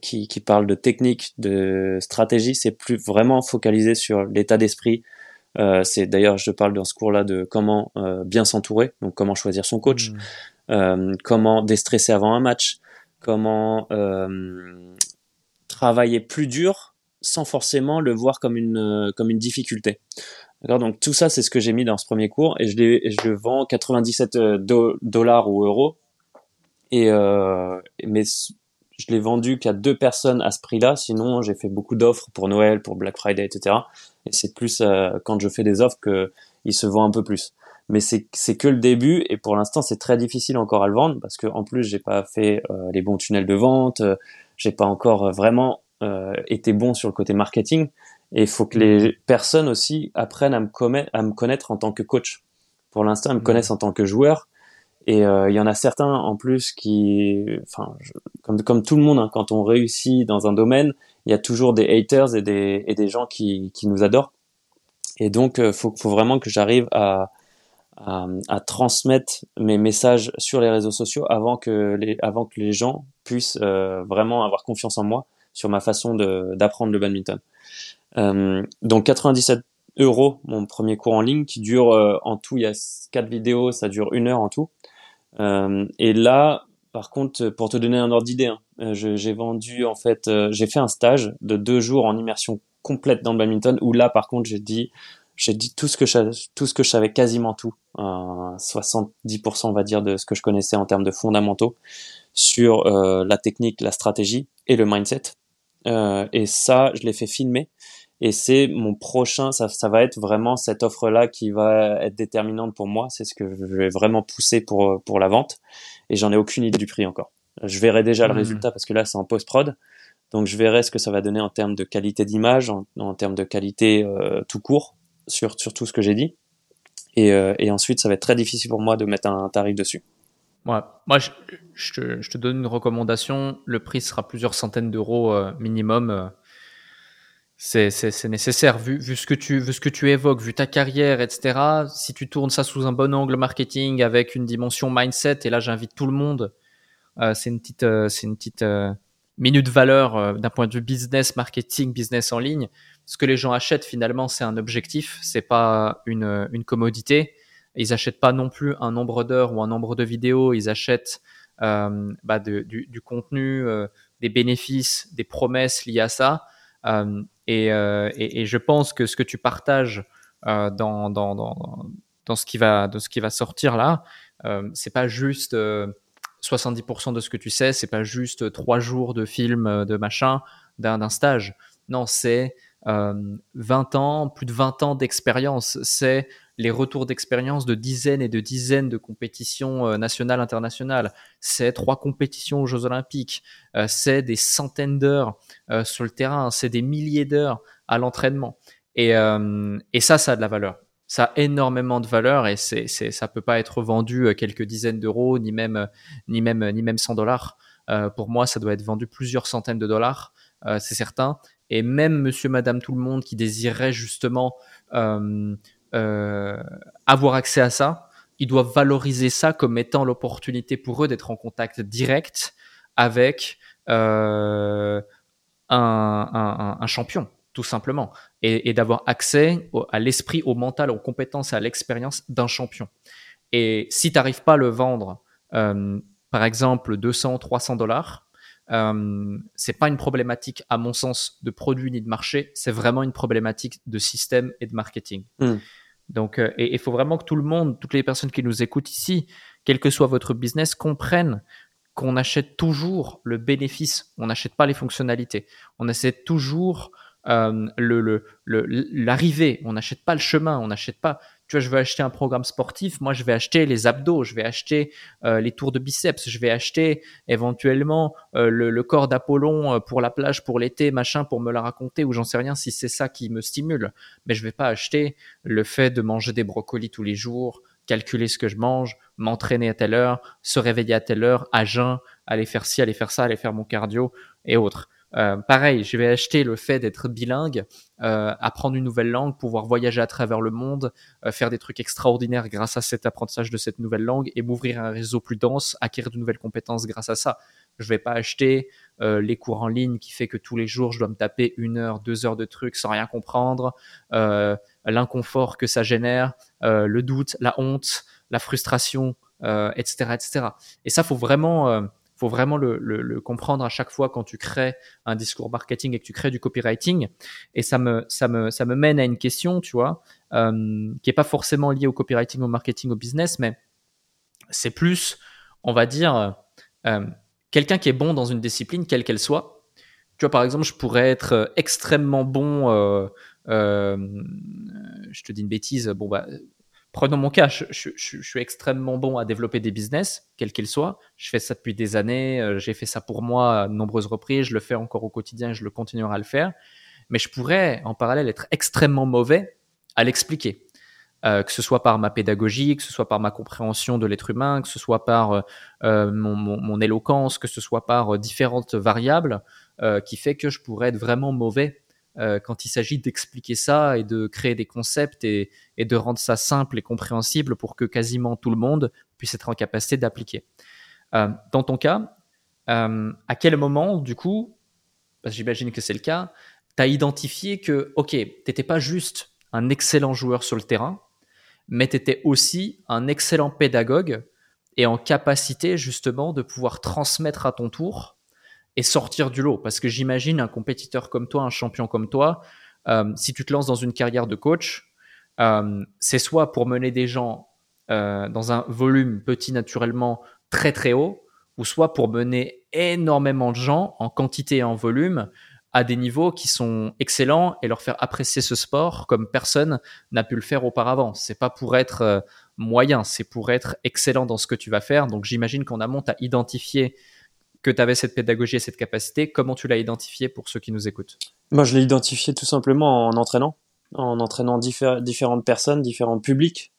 Speaker 2: qui, qui parle de technique, de stratégie, c'est plus vraiment focalisé sur l'état d'esprit. Euh, c'est d'ailleurs, je parle dans ce cours-là de comment euh, bien s'entourer, donc comment choisir son coach, mmh. euh, comment déstresser avant un match, comment euh, travailler plus dur sans forcément le voir comme une comme une difficulté. D'accord, donc tout ça c'est ce que j'ai mis dans ce premier cours et je, je le vends 97 dollars ou euros et euh, mais je l'ai vendu qu'à deux personnes à ce prix-là. Sinon, j'ai fait beaucoup d'offres pour Noël, pour Black Friday, etc. Et c'est plus euh, quand je fais des offres que il se vend un peu plus. Mais c'est c'est que le début et pour l'instant c'est très difficile encore à le vendre parce que en plus j'ai pas fait euh, les bons tunnels de vente, euh, j'ai pas encore vraiment été bon sur le côté marketing et il faut que les personnes aussi apprennent à me, à me connaître en tant que coach. Pour l'instant, elles me mmh. connaissent en tant que joueur et euh, il y en a certains en plus qui, enfin, comme, comme tout le monde, hein, quand on réussit dans un domaine, il y a toujours des haters et des, et des gens qui, qui nous adorent. Et donc, euh, faut, faut vraiment que j'arrive à, à, à, transmettre mes messages sur les réseaux sociaux avant que les, avant que les gens puissent euh, vraiment avoir confiance en moi sur ma façon d'apprendre le badminton. Euh, donc 97 euros mon premier cours en ligne qui dure euh, en tout il y a quatre vidéos ça dure une heure en tout et là, par contre, pour te donner un ordre d'idée, hein, euh, j'ai vendu en fait, euh, j'ai fait un stage de deux jours en immersion complète dans le badminton où là, par contre, j'ai dit, j'ai dit tout ce que je, tout ce que je savais, quasiment tout, 70% on va dire de ce que je connaissais en termes de fondamentaux sur la technique, la stratégie et le mindset. et ça, je l'ai fait filmer et c'est mon prochain, ça, ça va être vraiment cette offre-là qui va être déterminante pour moi. C'est ce que je vais vraiment pousser pour, pour la vente. Et j'en ai aucune idée du prix encore. Je verrai déjà le mmh. résultat parce que là, c'est en post-prod. Donc, je verrai ce que ça va donner en termes de qualité d'image, en, en, termes de qualité euh, tout court sur, sur tout ce que j'ai dit. Et, euh, et, ensuite, ça va être très difficile pour moi de mettre un tarif dessus.
Speaker 1: Ouais. Moi, je, je, te, je, te, donne une recommandation. Le prix sera plusieurs centaines d'euros euh, minimum c'est nécessaire vu, vu, ce que tu, vu ce que tu évoques, vu ta carrière, etc. Si tu tournes ça sous un bon angle marketing avec une dimension mindset, et là j'invite tout le monde, euh, c'est une petite, euh, c'est une petite euh, minute valeur euh, d'un point de vue business, marketing, business en ligne. Ce que les gens achètent finalement, c'est un objectif, c'est pas une, une commodité. Ils achètent pas non plus un nombre d'heures ou un nombre de vidéos, ils achètent bah du, contenu, des bénéfices, des promesses liées à ça. Euh, et, je pense que ce que tu partages euh, dans, dans, dans, dans, ce qui va, de ce qui va sortir là, c'est pas juste 70% de ce que tu sais, c'est pas juste trois jours de film, de machin, d'un stage. Non, c'est 20 ans, plus de 20 ans d'expérience. C'est les retours d'expérience de dizaines et de dizaines de compétitions euh, nationales, internationales. C'est trois compétitions aux Jeux Olympiques. Euh, c'est des centaines d'heures euh, sur le terrain. C'est des milliers d'heures à l'entraînement. Et, et ça, ça a de la valeur. Ça a énormément de valeur et c'est, c'est, ça peut pas être vendu quelques dizaines d'euros, ni même, ni même, ni même 100 dollars. pour moi, ça doit être vendu plusieurs centaines de dollars, c'est certain. Et même monsieur, madame, tout le monde qui désirerait justement euh, euh, avoir accès à ça, ils doivent valoriser ça comme étant l'opportunité pour eux d'être en contact direct avec euh, un, un, un, champion, tout simplement, et, et d'avoir accès à l'esprit, au mental, aux compétences, à l'expérience d'un champion. Et si tu n'arrives pas à le vendre, euh, par exemple, 200, 300 dollars, euh, c'est pas une problématique, à mon sens, de produit ni de marché. C'est vraiment une problématique de système et de marketing. Hmm. Donc, euh, et il faut vraiment que tout le monde, toutes les personnes qui nous écoutent ici, quel que soit votre business, comprennent qu'on achète toujours le bénéfice. On n'achète pas les fonctionnalités. On achète toujours euh, le, l'arrivée. on n'achète pas le chemin. On n'achète pas tu vois, je veux acheter un programme sportif, moi je vais acheter les abdos, je vais acheter euh, les tours de biceps, je vais acheter éventuellement euh, le, corps d'Apollon pour la plage, pour l'été, machin, pour me la raconter, ou j'en sais rien si c'est ça qui me stimule. Mais je vais pas acheter le fait de manger des brocolis tous les jours, calculer ce que je mange, m'entraîner à telle heure, se réveiller à telle heure, à jeun, aller faire ci, aller faire ça, aller faire mon cardio et autres. Euh, pareil, je vais acheter le fait d'être bilingue, euh, apprendre une nouvelle langue, pouvoir voyager à travers le monde, euh, faire des trucs extraordinaires grâce à cet apprentissage de cette nouvelle langue et m'ouvrir un réseau plus dense, acquérir de nouvelles compétences grâce à ça. Je vais pas acheter euh, les cours en ligne qui fait que tous les jours je dois me taper une heure, deux heures de trucs sans rien comprendre, euh, l'inconfort que ça génère, euh, le doute, la honte, la frustration, etc., etc. Et ça, faut vraiment, faut vraiment le, comprendre à chaque fois quand tu crées un discours marketing et que tu crées du copywriting. Et ça me, ça me, ça me mène à une question, tu vois, qui est pas forcément liée au copywriting, au marketing, au business, mais c'est plus, on va dire, quelqu'un qui est bon dans une discipline, quelle qu'elle soit. Tu vois, par exemple, je pourrais être euh, extrêmement bon. Euh, euh, je te dis une bêtise. Bon, bah, prenons mon cas. Je, suis extrêmement bon à développer des business, quels qu'ils soient. Je fais ça depuis des années. J'ai fait ça pour moi à de nombreuses reprises. Je le fais encore au quotidien. Je le continuerai à le faire. Mais je pourrais, en parallèle, être extrêmement mauvais à l'expliquer. Euh, que ce soit par ma pédagogie, que ce soit par ma compréhension de l'être humain, que ce soit par euh, euh, mon, éloquence, que ce soit par différentes variables, qui fait que je pourrais être vraiment mauvais quand il s'agit d'expliquer ça et de créer des concepts et, de rendre ça simple et compréhensible pour que quasiment tout le monde puisse être en capacité d'appliquer. dans ton cas, à quel moment, du coup, parce que j'imagine que c'est le cas, tu as identifié que, ok, tu n'étais pas juste un excellent joueur sur le terrain, mais tu étais aussi un excellent pédagogue et en capacité justement de pouvoir transmettre à ton tour et sortir du lot. Parce que j'imagine un compétiteur comme toi, un champion comme toi, euh, si tu te lances dans une carrière de coach, euh, c'est soit pour mener des gens euh, dans un volume petit naturellement très très haut, ou soit pour mener énormément de gens en quantité et en volume à des niveaux qui sont excellents et leur faire apprécier ce sport comme personne n'a pu le faire auparavant. C'est pas pour être euh, moyen, c'est pour être excellent dans ce que tu vas faire. Donc j'imagine qu'en amont, tu as identifié que tu avais cette pédagogie et cette capacité. Comment tu l'as identifié pour ceux qui nous écoutent?
Speaker 2: Moi, je l'ai identifié tout simplement en entraînant, en entraînant différentes personnes, différents publics.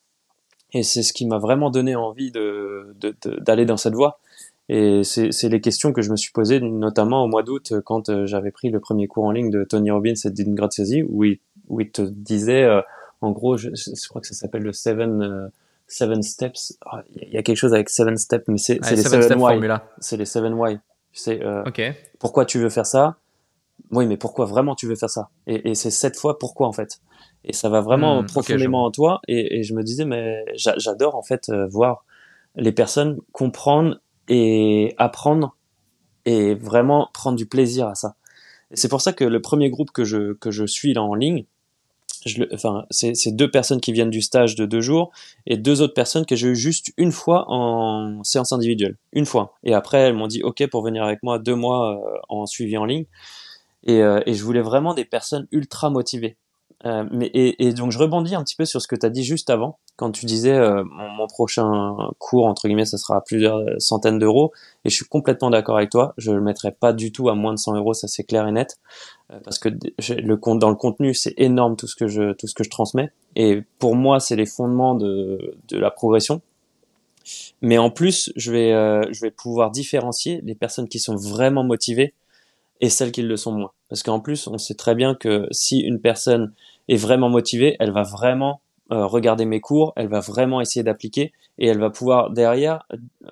Speaker 2: Et c'est ce qui m'a vraiment donné envie d'aller de, dans cette voie. Et c'est les questions que je me suis posées, notamment au mois d'août, quand euh, j'avais pris le premier cours en ligne de Tony Robbins et Dean Graziosi, où il, où il te disait, euh, en gros, je, je, crois que ça s'appelle le Seven, euh, seven Steps. Ah, il y a quelque chose avec Seven Steps, mais c'est les Seven Why. C'est les Seven Why. C'est euh, pourquoi tu veux faire ça? Oui, mais pourquoi vraiment tu veux faire ça? Et, et c'est cette fois pourquoi en fait. Et ça va vraiment hmm, profondément en toi. Et, et, je me disais, mais j'adore en fait voir les personnes comprendre et apprendre et vraiment prendre du plaisir à ça. C'est pour ça que le premier groupe que je, que je suis là en ligne, enfin, c'est, deux personnes qui viennent du stage de deux jours et deux autres personnes que j'ai eu juste une fois en séance individuelle. Une fois. Et après, elles m'ont dit OK pour venir avec moi deux mois euh, en suivi en ligne. Euh, et je voulais vraiment des personnes ultra motivées. Euh, mais et, donc je rebondis un petit peu sur ce que tu as dit juste avant, quand tu disais euh, mon, prochain cours entre guillemets, ça sera à plusieurs centaines d'euros. Et je suis complètement d'accord avec toi. Je le mettrai pas du tout à moins de 100 euros, ça c'est clair et net, euh, parce que le dans le contenu c'est énorme tout ce que je tout ce que je transmets. Et pour moi c'est les fondements de de la progression. Mais en plus je vais je vais pouvoir différencier les personnes qui sont vraiment motivées et celles qui le sont moins. Parce qu'en plus, on sait très bien que si une personne est vraiment motivée, elle va vraiment euh, regarder mes cours, elle va vraiment essayer d'appliquer et elle va pouvoir derrière euh,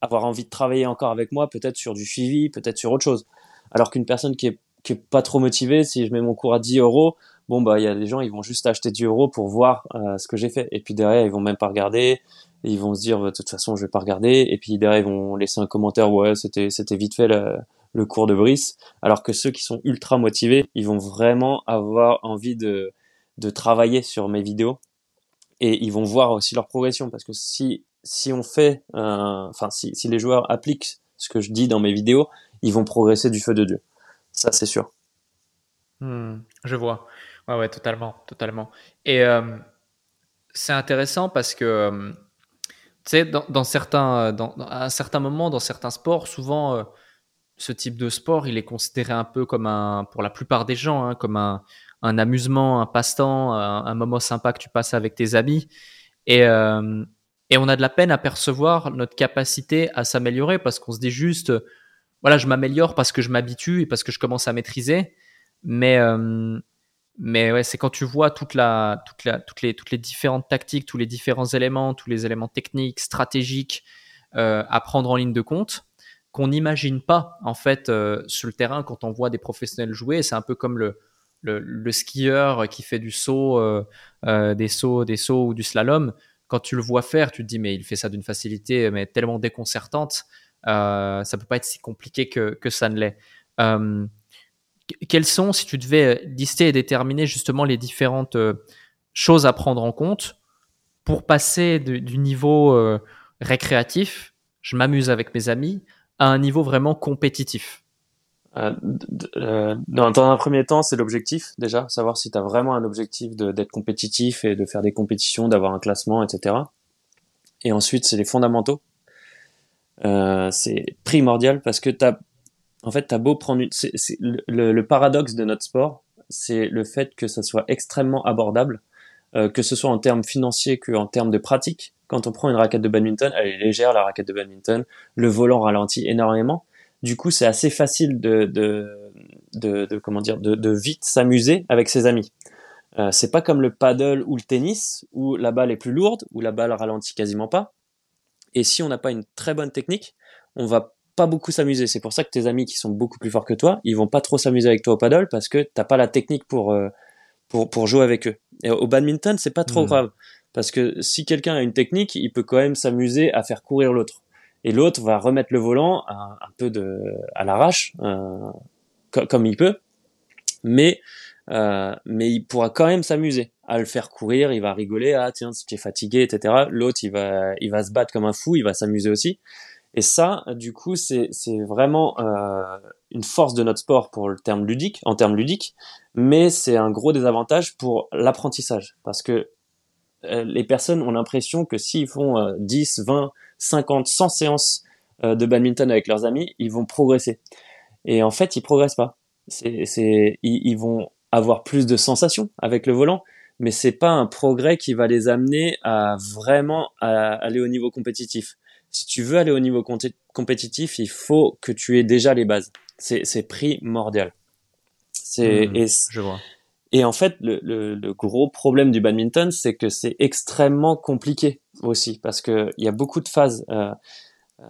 Speaker 2: avoir envie de travailler encore avec moi, peut-être sur du suivi, peut-être sur autre chose. Alors qu'une personne qui est, qui est pas trop motivée, si je mets mon cours à 10 euros, bon bah il y a des gens ils vont juste acheter 10 euros pour voir euh, ce que j'ai fait. Et puis derrière ils vont même pas regarder. Ils vont se dire de toute façon je vais pas regarder. Et puis derrière ils vont laisser un commentaire ouais c'était c'était vite fait le, le cours de Brice alors que ceux qui sont ultra motivés ils vont vraiment avoir envie de de travailler sur mes vidéos. Et ils vont voir aussi leur progression parce que si si on fait enfin si si les joueurs appliquent ce que je dis dans mes vidéos ils vont progresser du feu de dieu. Ça c'est sûr.
Speaker 1: Hmm, je vois. Ouais, ouais, totalement, totalement. Et euh, c'est intéressant parce que, euh, tu sais, dans, certains, dans, à un certain moment, dans certains sports, souvent, euh, ce type de sport, il est considéré un peu comme un, pour la plupart des gens, hein, comme un, un, amusement, un passe-temps, un, moment sympa que tu passes avec tes amis. Et, et on a de la peine à percevoir notre capacité à s'améliorer parce qu'on se dit juste, voilà, je m'améliore parce que je m'habitue et parce que je commence à maîtriser. Mais mais ouais, c'est quand tu vois la, toutes les différentes tactiques, tous les différents éléments, tous les éléments techniques, stratégiques euh, à prendre en ligne de compte, qu'on n'imagine pas en fait sur le terrain quand on voit des professionnels jouer. C'est un peu comme le, skieur qui fait du saut, des sauts, des sauts ou du slalom. Quand tu le vois faire, tu te dis mais il fait ça d'une facilité mais tellement déconcertante. ça peut pas être si compliqué que, ça ne l'est. quelles sont, si tu devais lister et déterminer justement les différentes choses à prendre en compte pour passer du niveau euh, récréatif, je m'amuse avec mes amis, à un niveau vraiment compétitif
Speaker 2: euh, euh, dans, un premier temps, c'est l'objectif déjà, savoir si tu as vraiment un objectif d'être compétitif et de faire des compétitions, d'avoir un classement, etc. Et ensuite, c'est les fondamentaux. c'est primordial parce que tu as, en fait, as beau prendre une, le, paradoxe de notre sport, c'est le fait que ça soit extrêmement abordable euh, que ce soit en termes financiers qu'en termes de pratique. Quand on prend une raquette de badminton, elle est légère, la raquette de badminton, le volant ralentit énormément. Du coup, c'est assez facile de, de, de, comment dire, de, de vite s'amuser avec ses amis. Euh, c'est pas comme le paddle ou le tennis où la balle est plus lourde, où la balle ralentit quasiment pas. Et si on n'a pas une très bonne technique, on va pas beaucoup s'amuser. C'est pour ça que tes amis qui sont beaucoup plus forts que toi, ils vont pas trop s'amuser avec toi au paddle parce que t'as pas la technique pour euh, pour, pour jouer avec eux. Et au badminton, c'est pas trop hmm. grave. Parce que si quelqu'un a une technique, il peut quand même s'amuser à faire courir l'autre. Et l'autre va remettre le volant un, un peu de, à l'arrache, euh, comme il peut. Mais, euh, mais il pourra quand même s'amuser à le faire courir. Il va rigoler. Ah, tiens, tu es fatigué, etc. L'autre, il va, il va se battre comme un fou. Il va s'amuser aussi. Et ça, du coup, c'est vraiment euh, une force de notre sport pour le terme ludique, en termes ludiques, mais c'est un gros désavantage pour l'apprentissage, parce que euh, les personnes ont l'impression que s'ils font 10, 20, 50, 100 séances euh, de badminton avec leurs amis, ils vont progresser. Et en fait, ils progressent pas. C'est, ils, vont avoir plus de sensations avec le volant, mais c'est pas un progrès qui va les amener à vraiment aller au niveau compétitif si tu veux aller au niveau compétitif, il faut que tu aies déjà les bases. C'est primordial. C'est
Speaker 1: mmh, je vois.
Speaker 2: Et en fait, le, le, gros problème du badminton, c'est que c'est extrêmement compliqué aussi, parce que il y a beaucoup de phases. Euh,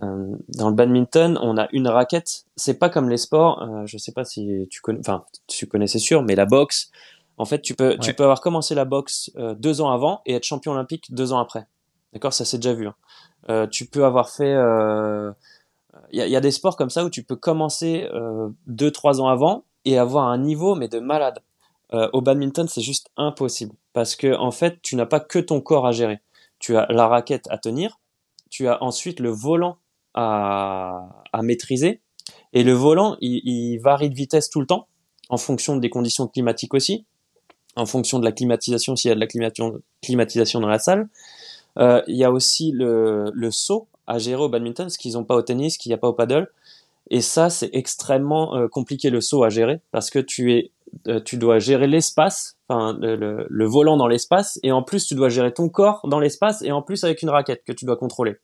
Speaker 2: euh, dans le badminton, on a une raquette. C'est pas comme les sports. Euh, je sais pas si tu connais, enfin, tu connais, c'est sûr, mais la boxe. En fait, tu peux, tu peux avoir commencé la boxe euh, deux ans avant et être champion olympique deux ans après. D'accord, ça c'est déjà vu. Hein. Euh, tu peux avoir fait. Il euh, y, a, des sports comme ça où tu peux commencer euh, deux trois ans avant et avoir un niveau mais de malade. au badminton, c'est juste impossible parce que en fait, tu n'as pas que ton corps à gérer. Tu as la raquette à tenir, tu as ensuite le volant à, à maîtriser et le volant, il, il varie de vitesse tout le temps en fonction des conditions climatiques aussi, en fonction de la climatisation s'il y a de la climatisation dans la salle. Euh, il y a aussi le, le saut à gérer au badminton, ce qu'ils n'ont pas au tennis, qu'il n'y a pas au paddle. Et ça, c'est extrêmement euh, compliqué le saut à gérer parce que tu es, euh, tu dois gérer l'espace, enfin le, le, volant dans l'espace, et en plus tu dois gérer ton corps dans l'espace et en plus avec une raquette que tu dois contrôler.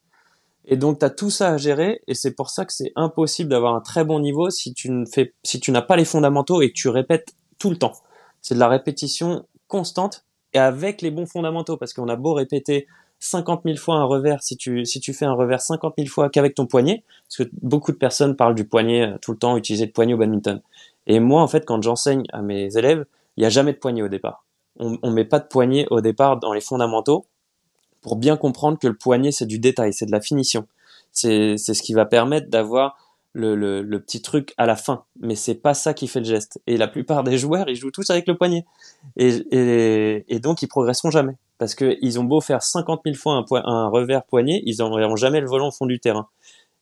Speaker 2: Et donc tu as tout ça à gérer et c'est pour ça que c'est impossible d'avoir un très bon niveau si tu ne fais, si tu n'as pas les fondamentaux et que tu répètes tout le temps. C'est de la répétition constante et avec les bons fondamentaux parce qu'on a beau répéter 50 000 fois un revers, si tu, si tu fais un revers 50 000 fois qu'avec ton poignet, parce que beaucoup de personnes parlent du poignet euh, tout le temps, utiliser le poignet au badminton. Et moi, en fait, quand j'enseigne à mes élèves, il n'y a jamais de poignet au départ. On ne met pas de poignet au départ dans les fondamentaux pour bien comprendre que le poignet, c'est du détail, c'est de la finition. C'est ce qui va permettre d'avoir le, le, petit truc à la fin. Mais c'est pas ça qui fait le geste. Et la plupart des joueurs, ils jouent tous avec le poignet. Et, et, donc, ils progresseront jamais parce qu'ils ont beau faire 50 000 fois un, revers poignet, ils n'auront jamais le volant au fond du terrain.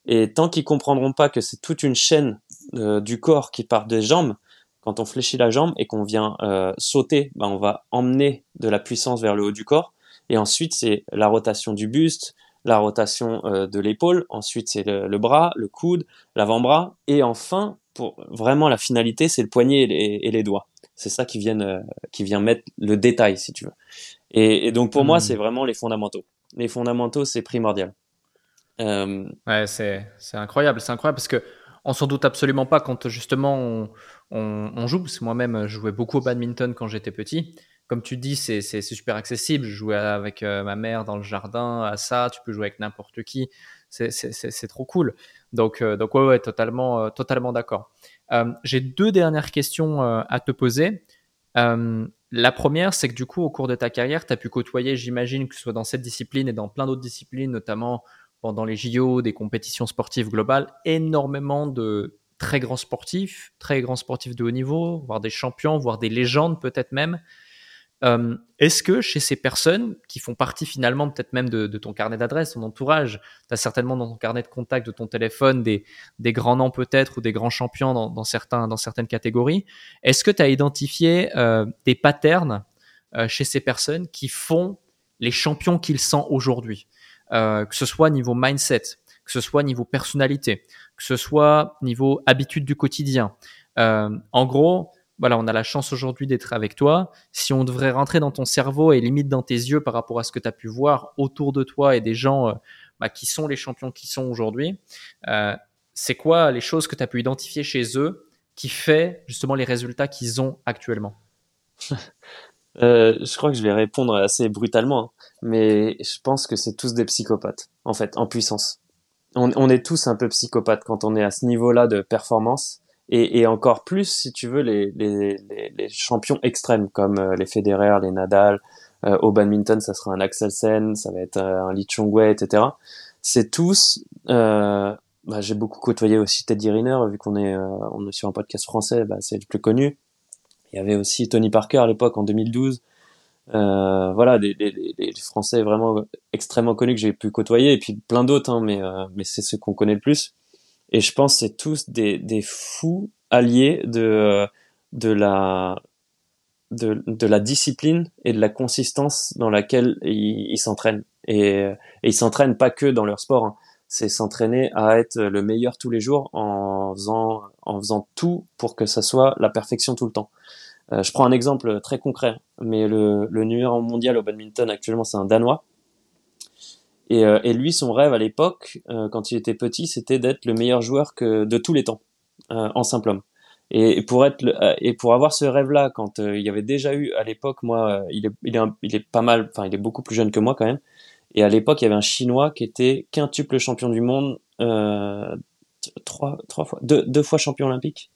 Speaker 2: Et tant qu'ils comprendront pas que c'est toute une chaîne euh, du corps qui part des jambes, quand on fléchit la jambe et qu'on vient euh, sauter, ben on va emmener de la puissance vers le haut du corps. Et ensuite, c'est la rotation du buste, la rotation euh, de l'épaule. Ensuite, c'est le, bras, le coude, l'avant-bras. Et enfin, pour vraiment la finalité, c'est le poignet et les, doigts. C'est ça qui vient, qui vient mettre le détail, si tu veux. Et, donc pour moi, hmm. c'est vraiment les fondamentaux. Les fondamentaux, c'est primordial.
Speaker 1: Euh... Ouais, c'est incroyable, c'est incroyable parce que on s'en doute absolument pas quand justement on, on, on joue. Parce que moi-même, je jouais beaucoup au badminton quand j'étais petit. Comme tu dis, c'est super accessible. Je jouais avec euh, ma mère dans le jardin à ça. Tu peux jouer avec n'importe qui. C'est trop cool. Donc, donc ouais, totalement, totalement d'accord. J'ai deux dernières questions à te poser. la première, c'est que du coup, au cours de ta carrière, tu as pu côtoyer, j'imagine, que ce soit dans cette discipline et dans plein d'autres disciplines, notamment pendant les JO, des compétitions sportives globales, énormément de très grands sportifs, très grands sportifs de haut niveau, voire des champions, voire des légendes peut-être même. Euh, est-ce que chez ces personnes qui font partie finalement peut-être même de, ton carnet d'adresse, ton entourage, tu as certainement dans ton carnet de contact de ton téléphone des, des grands noms peut-être ou des grands champions dans, certains, dans certaines catégories, est-ce que tu as identifié euh, des patterns euh, chez ces personnes qui font les champions qu'ils sont aujourd'hui? Que ce soit niveau mindset, que ce soit niveau personnalité, que ce soit niveau habitude du quotidien. Euh, en gros, voilà, on a la chance aujourd'hui d'être avec toi. Si on devrait rentrer dans ton cerveau et limite dans tes yeux par rapport à ce que tu as pu voir autour de toi et des gens euh, bah, qui sont les champions qui sont aujourd'hui, euh, c'est quoi les choses que tu as pu identifier chez eux qui fait justement les résultats qu'ils ont actuellement?
Speaker 2: Je crois que je vais répondre assez brutalement, hein. mais je pense que c'est tous des psychopathes, en fait, en puissance on, est tous un peu psychopathes quand on est à ce niveau-là de performance. Et, encore plus, si tu veux, les, champions extrêmes comme euh, les Federer, les Nadal, euh, au badminton, ça sera un Axel Sen, ça va être euh, un Li Chongwei, etc. C'est tous. bah, j'ai beaucoup côtoyé aussi Teddy Riner, vu qu'on est, on est sur un podcast français, bah, c'est le plus connu. Il y avait aussi Tony Parker à l'époque en 2012. Euh, voilà, des, des, des, Français vraiment extrêmement connus que j'ai pu côtoyer, et puis plein d'autres, hein, mais, euh, mais c'est ceux qu'on connaît le plus. Et je pense que c'est tous des, des fous alliés de, de, la, de, de la discipline et de la consistance dans laquelle ils s'entraînent. Et, ils s'entraînent pas que dans leur sport, hein. c'est s'entraîner à être le meilleur tous les jours en faisant, en faisant tout pour que ça soit la perfection tout le temps. Euh, je prends un exemple très concret, mais le, le numéro mondial au badminton actuellement, c'est un Danois. Et, euh, et, lui, son rêve à l'époque, euh, quand il était petit, c'était d'être le meilleur joueur de tous les temps en simple homme. Et, pour avoir ce rêve-là, quand il y avait déjà eu à l'époque, moi, il est, pas mal, enfin, il est beaucoup plus jeune que moi quand même. Et à l'époque, il y avait un Chinois qui était quintuple champion du monde, trois, fois, deux, deux fois champion olympique.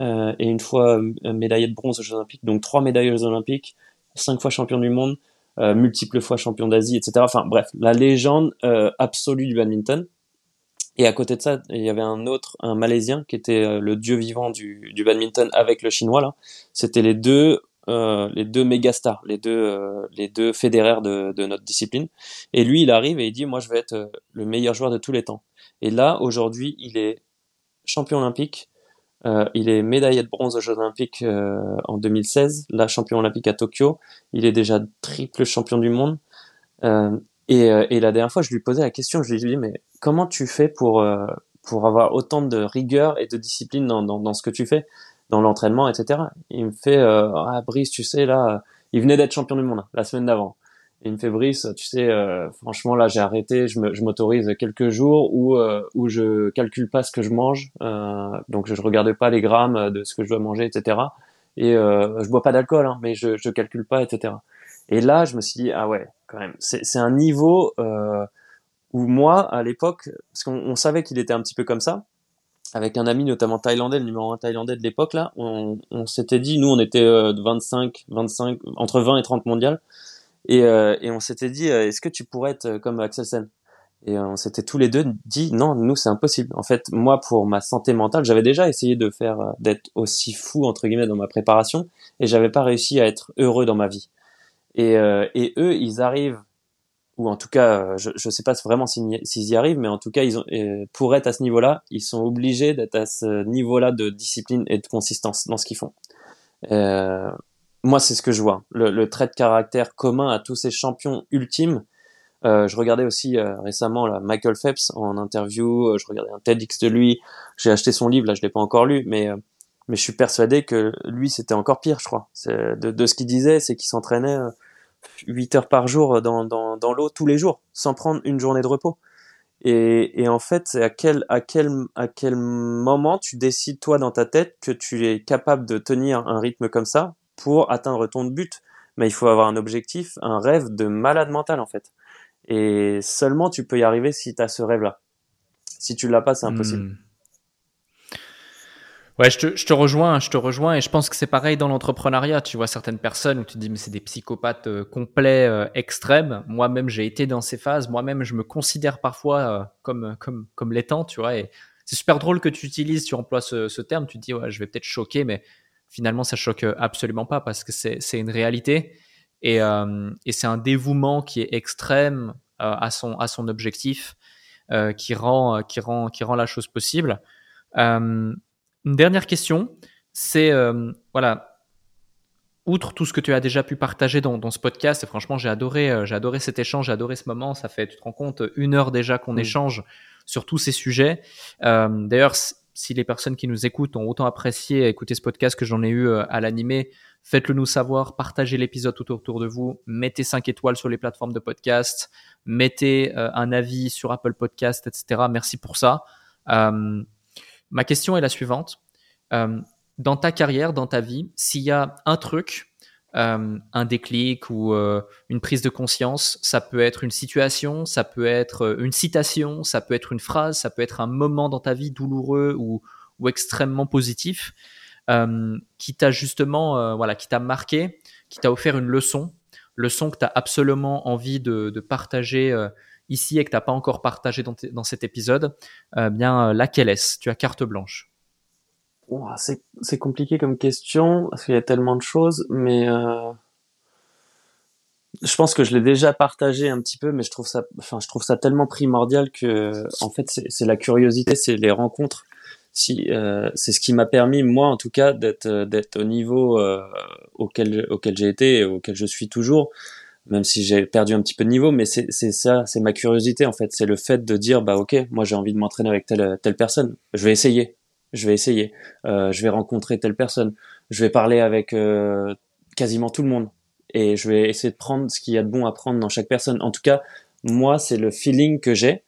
Speaker 2: Euh, et une fois euh, médaillé de bronze aux Jeux Olympiques, donc trois médailles aux Olympiques, cinq fois champion du monde, euh, multiples fois champion d'Asie, etc. Enfin bref, la légende absolue du badminton. Et à côté de ça, il y avait un autre, un Malaisien, qui était le dieu vivant du, du badminton avec le Chinois là. C'était les deux, euh, les deux méga stars, les deux, les deux fédéraires de, de, notre discipline. Et lui, il arrive et il dit, moi, je vais être le meilleur joueur de tous les temps. Et là, aujourd'hui, il est champion olympique, euh, il est médaillé de bronze aux Jeux Olympiques euh, en 2016, là champion olympique à Tokyo. Il est déjà triple champion du monde. Euh, et, et, la dernière fois, je lui posais la question, je lui ai dit, mais comment tu fais pour, pour avoir autant de rigueur et de discipline dans, dans, dans ce que tu fais, dans l'entraînement, etc. Il me fait, ah Brice, tu sais, là, il venait d'être champion du monde hein, la semaine d'avant me fait Brice, tu sais, euh, franchement là j'ai arrêté, je m'autorise quelques jours où euh, où je calcule pas ce que je mange, euh, donc je, je regarde pas les grammes de ce que je dois manger, etc. Et euh, je bois pas d'alcool, hein, mais je je calcule pas, etc. Et là je me suis dit ah ouais quand même, c'est un niveau euh, où moi à l'époque, parce qu'on savait qu'il était un petit peu comme ça, avec un ami notamment thaïlandais, le numéro un thaïlandais de l'époque là, on, on s'était dit, nous on était 25, 25, entre 20 et 30 mondiales et, euh, et on s'était dit, euh, est-ce que tu pourrais être euh, comme Axel Sen? Et on s'était tous les deux dit, non, nous c'est impossible. En fait, moi pour ma santé mentale, j'avais déjà essayé de faire d'être aussi fou entre guillemets dans ma préparation, et j'avais pas réussi à être heureux dans ma vie. Et, et eux, ils arrivent ou en tout cas, je ne sais pas vraiment s'ils y arrivent, mais en tout cas, ils ont, pour être à ce niveau-là, ils sont obligés d'être à ce niveau-là de discipline et de consistance dans ce qu'ils font. Euh, moi, c'est ce que je vois. Le, trait de caractère commun à tous ces champions ultimes. Euh, je regardais aussi euh, récemment là, Michael Phelps en interview. Euh, je regardais un TEDx de lui. J'ai acheté son livre. Là, je l'ai pas encore lu, mais mais je suis persuadé que lui, c'était encore pire, je crois. De, de ce qu'il disait, c'est qu'il s'entraînait 8 heures par jour dans, dans, dans l'eau tous les jours, sans prendre une journée de repos. Et, et en fait, à quel, à, quel, à quel moment tu décides, toi, dans ta tête, que tu es capable de tenir un rythme comme ça pour atteindre ton but. Mais il faut avoir un objectif, un rêve de malade mental en fait. Et seulement tu peux y arriver si tu as ce rêve-là. Si tu l'as pas, c'est impossible. Hmm.
Speaker 1: Ouais, je te, rejoins, je te rejoins, et je pense que c'est pareil dans l'entrepreneuriat. Tu vois certaines personnes où tu te dis mais c'est des psychopathes euh, complets, euh, extrêmes. Moi-même, j'ai été dans ces phases. Moi-même, je me considère parfois euh, comme comme comme l'étant, tu vois. Et c'est super drôle que tu utilises, tu emploies ce, ce terme. Tu te dis ouais, je vais peut-être choquer, mais finalement, ça choque absolument pas parce que c'est une réalité et et c'est un dévouement qui est extrême à son à son objectif, qui rend qui rend qui rend la chose possible. Une dernière question, c'est euh, voilà, outre tout ce que tu as déjà pu partager dans, ce podcast, et franchement, j'ai adoré, euh, j'ai adoré cet échange, j'ai adoré ce moment. Ça fait, tu te rends compte, une heure déjà qu'on échange sur tous ces sujets. Euh, d'ailleurs, si les personnes qui nous écoutent ont autant apprécié écouter ce podcast que j'en ai eu à l'animer, faites-le nous savoir, partagez l'épisode tout autour de vous, mettez 5 étoiles sur les plateformes de podcast, mettez un avis sur Apple Podcast, etc. Merci pour ça. Ma question est la suivante. Euh, dans ta carrière, dans ta vie, s'il y a un truc, euh, un déclic ou euh, une prise de conscience, ça peut être une situation, ça peut être une citation, ça peut être une phrase, ça peut être un moment dans ta vie douloureux ou, extrêmement positif, qui t'a justement, voilà, qui t'a marqué, qui t'a offert une leçon, leçon que tu as absolument envie de, partager ici et que tu n'as pas encore partagé dans, dans cet épisode, euh, bien laquelle est-ce? Tu as carte blanche.
Speaker 2: C'est compliqué comme question parce qu'il y a tellement de choses, mais euh, je pense que je l'ai déjà partagé un petit peu, mais je trouve ça, enfin, je trouve ça tellement primordial que, en fait, c'est la curiosité, c'est les rencontres. Si euh, c'est ce qui m'a permis, moi en tout cas, d'être d'être au niveau auquel auquel j'ai été et auquel je suis toujours même si j'ai perdu un petit peu de niveau, mais c'est ça, c'est ma curiosité en fait, c'est le fait de dire bah ok, moi j'ai envie de m'entraîner avec telle telle personne, je vais essayer, je vais essayer, euh, je vais rencontrer telle personne, je vais parler avec euh, quasiment tout le monde. Et je vais essayer de prendre ce qu'il y a de bon à prendre dans chaque personne. En tout cas, moi c'est le feeling que j'ai.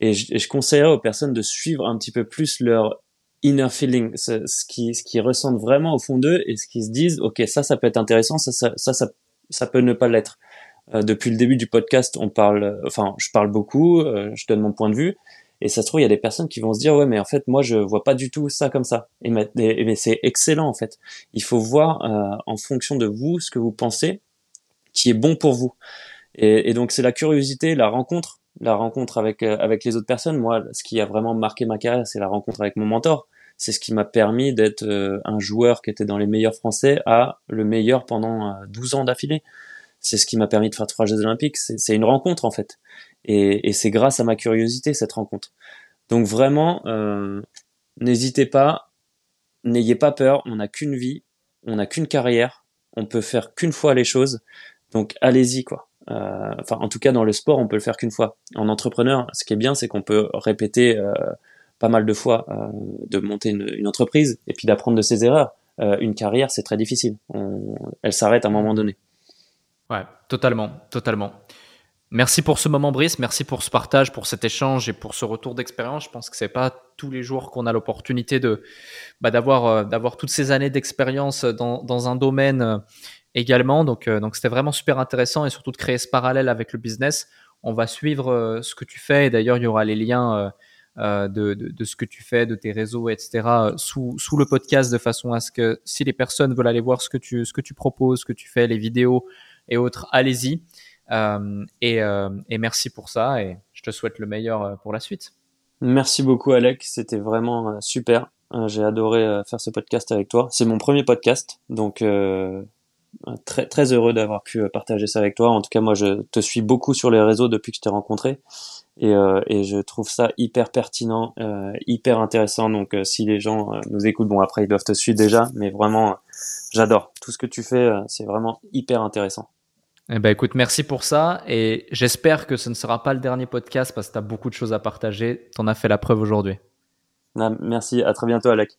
Speaker 2: Et je, et je conseillerais aux personnes de suivre un petit peu plus leur inner feeling, ce, ce qui ce qui ressentent vraiment au fond d'eux et ce qu'ils se disent ok ça ça peut être intéressant, ça ça ça, ça, ça peut ne pas l'être. Euh, depuis le début du podcast, on parle, enfin, je parle beaucoup, euh, je donne mon point de vue, et ça se trouve, il y a des personnes qui vont se dire, ouais, mais en fait, moi, je vois pas du tout ça comme ça. Et, mais, c'est excellent, en fait. Il faut voir euh, en fonction de vous ce que vous pensez qui est bon pour vous. Et, et donc, c'est la curiosité, la rencontre, la rencontre avec avec les autres personnes. Moi, ce qui a vraiment marqué ma carrière, c'est la rencontre avec mon mentor. C'est ce qui m'a permis d'être un joueur qui était dans les meilleurs français à le meilleur pendant 12 ans d'affilée c'est ce qui m'a permis de faire trois Jeux Olympiques. C'est une rencontre en fait, et, c'est grâce à ma curiosité cette rencontre. Donc vraiment, euh, n'hésitez pas, n'ayez pas peur. On n'a qu'une vie, on n'a qu'une carrière, on peut faire qu'une fois les choses. Donc allez-y quoi. Euh, enfin, en tout cas dans le sport, on peut le faire qu'une fois. En entrepreneur, ce qui est bien, c'est qu'on peut répéter euh, pas mal de fois de monter une, entreprise et puis d'apprendre de ses erreurs. une carrière, c'est très difficile. elle s'arrête à un moment donné.
Speaker 1: Ouais, totalement, totalement. Merci pour ce moment, Brice. Merci pour ce partage, pour cet échange et pour ce retour d'expérience. Je pense que c'est pas tous les jours qu'on a l'opportunité bah, d'avoir euh, d'avoir toutes ces années d'expérience dans, un domaine euh, également. Donc euh, donc c'était vraiment super intéressant et surtout de créer ce parallèle avec le business. On va suivre ce que tu fais et d'ailleurs il y aura les liens de, ce que tu fais, de tes réseaux, etc. sous le podcast de façon à ce que si les personnes veulent aller voir ce que tu proposes, ce que tu fais, les vidéos et autres, allez-y. Euh, euh, et, merci pour ça et je te souhaite le meilleur euh, pour la suite.
Speaker 2: Merci beaucoup Alex, c'était vraiment super. J'ai adoré faire ce podcast avec toi. C'est mon premier podcast, donc très très heureux d'avoir pu partager ça avec toi. En tout cas, moi, je te suis beaucoup sur les réseaux depuis que je t'ai rencontré, et, et, je trouve ça hyper pertinent, hyper intéressant. Donc, si les gens nous écoutent, bon après ils doivent te suivre déjà, mais vraiment, j'adore tout ce que tu fais. c'est vraiment hyper intéressant.
Speaker 1: Eh ben écoute, merci pour ça et j'espère que ce ne sera pas le dernier podcast parce que tu as beaucoup de choses à partager. Tu as fait la preuve aujourd'hui.
Speaker 2: Ah, merci, à très bientôt Alec.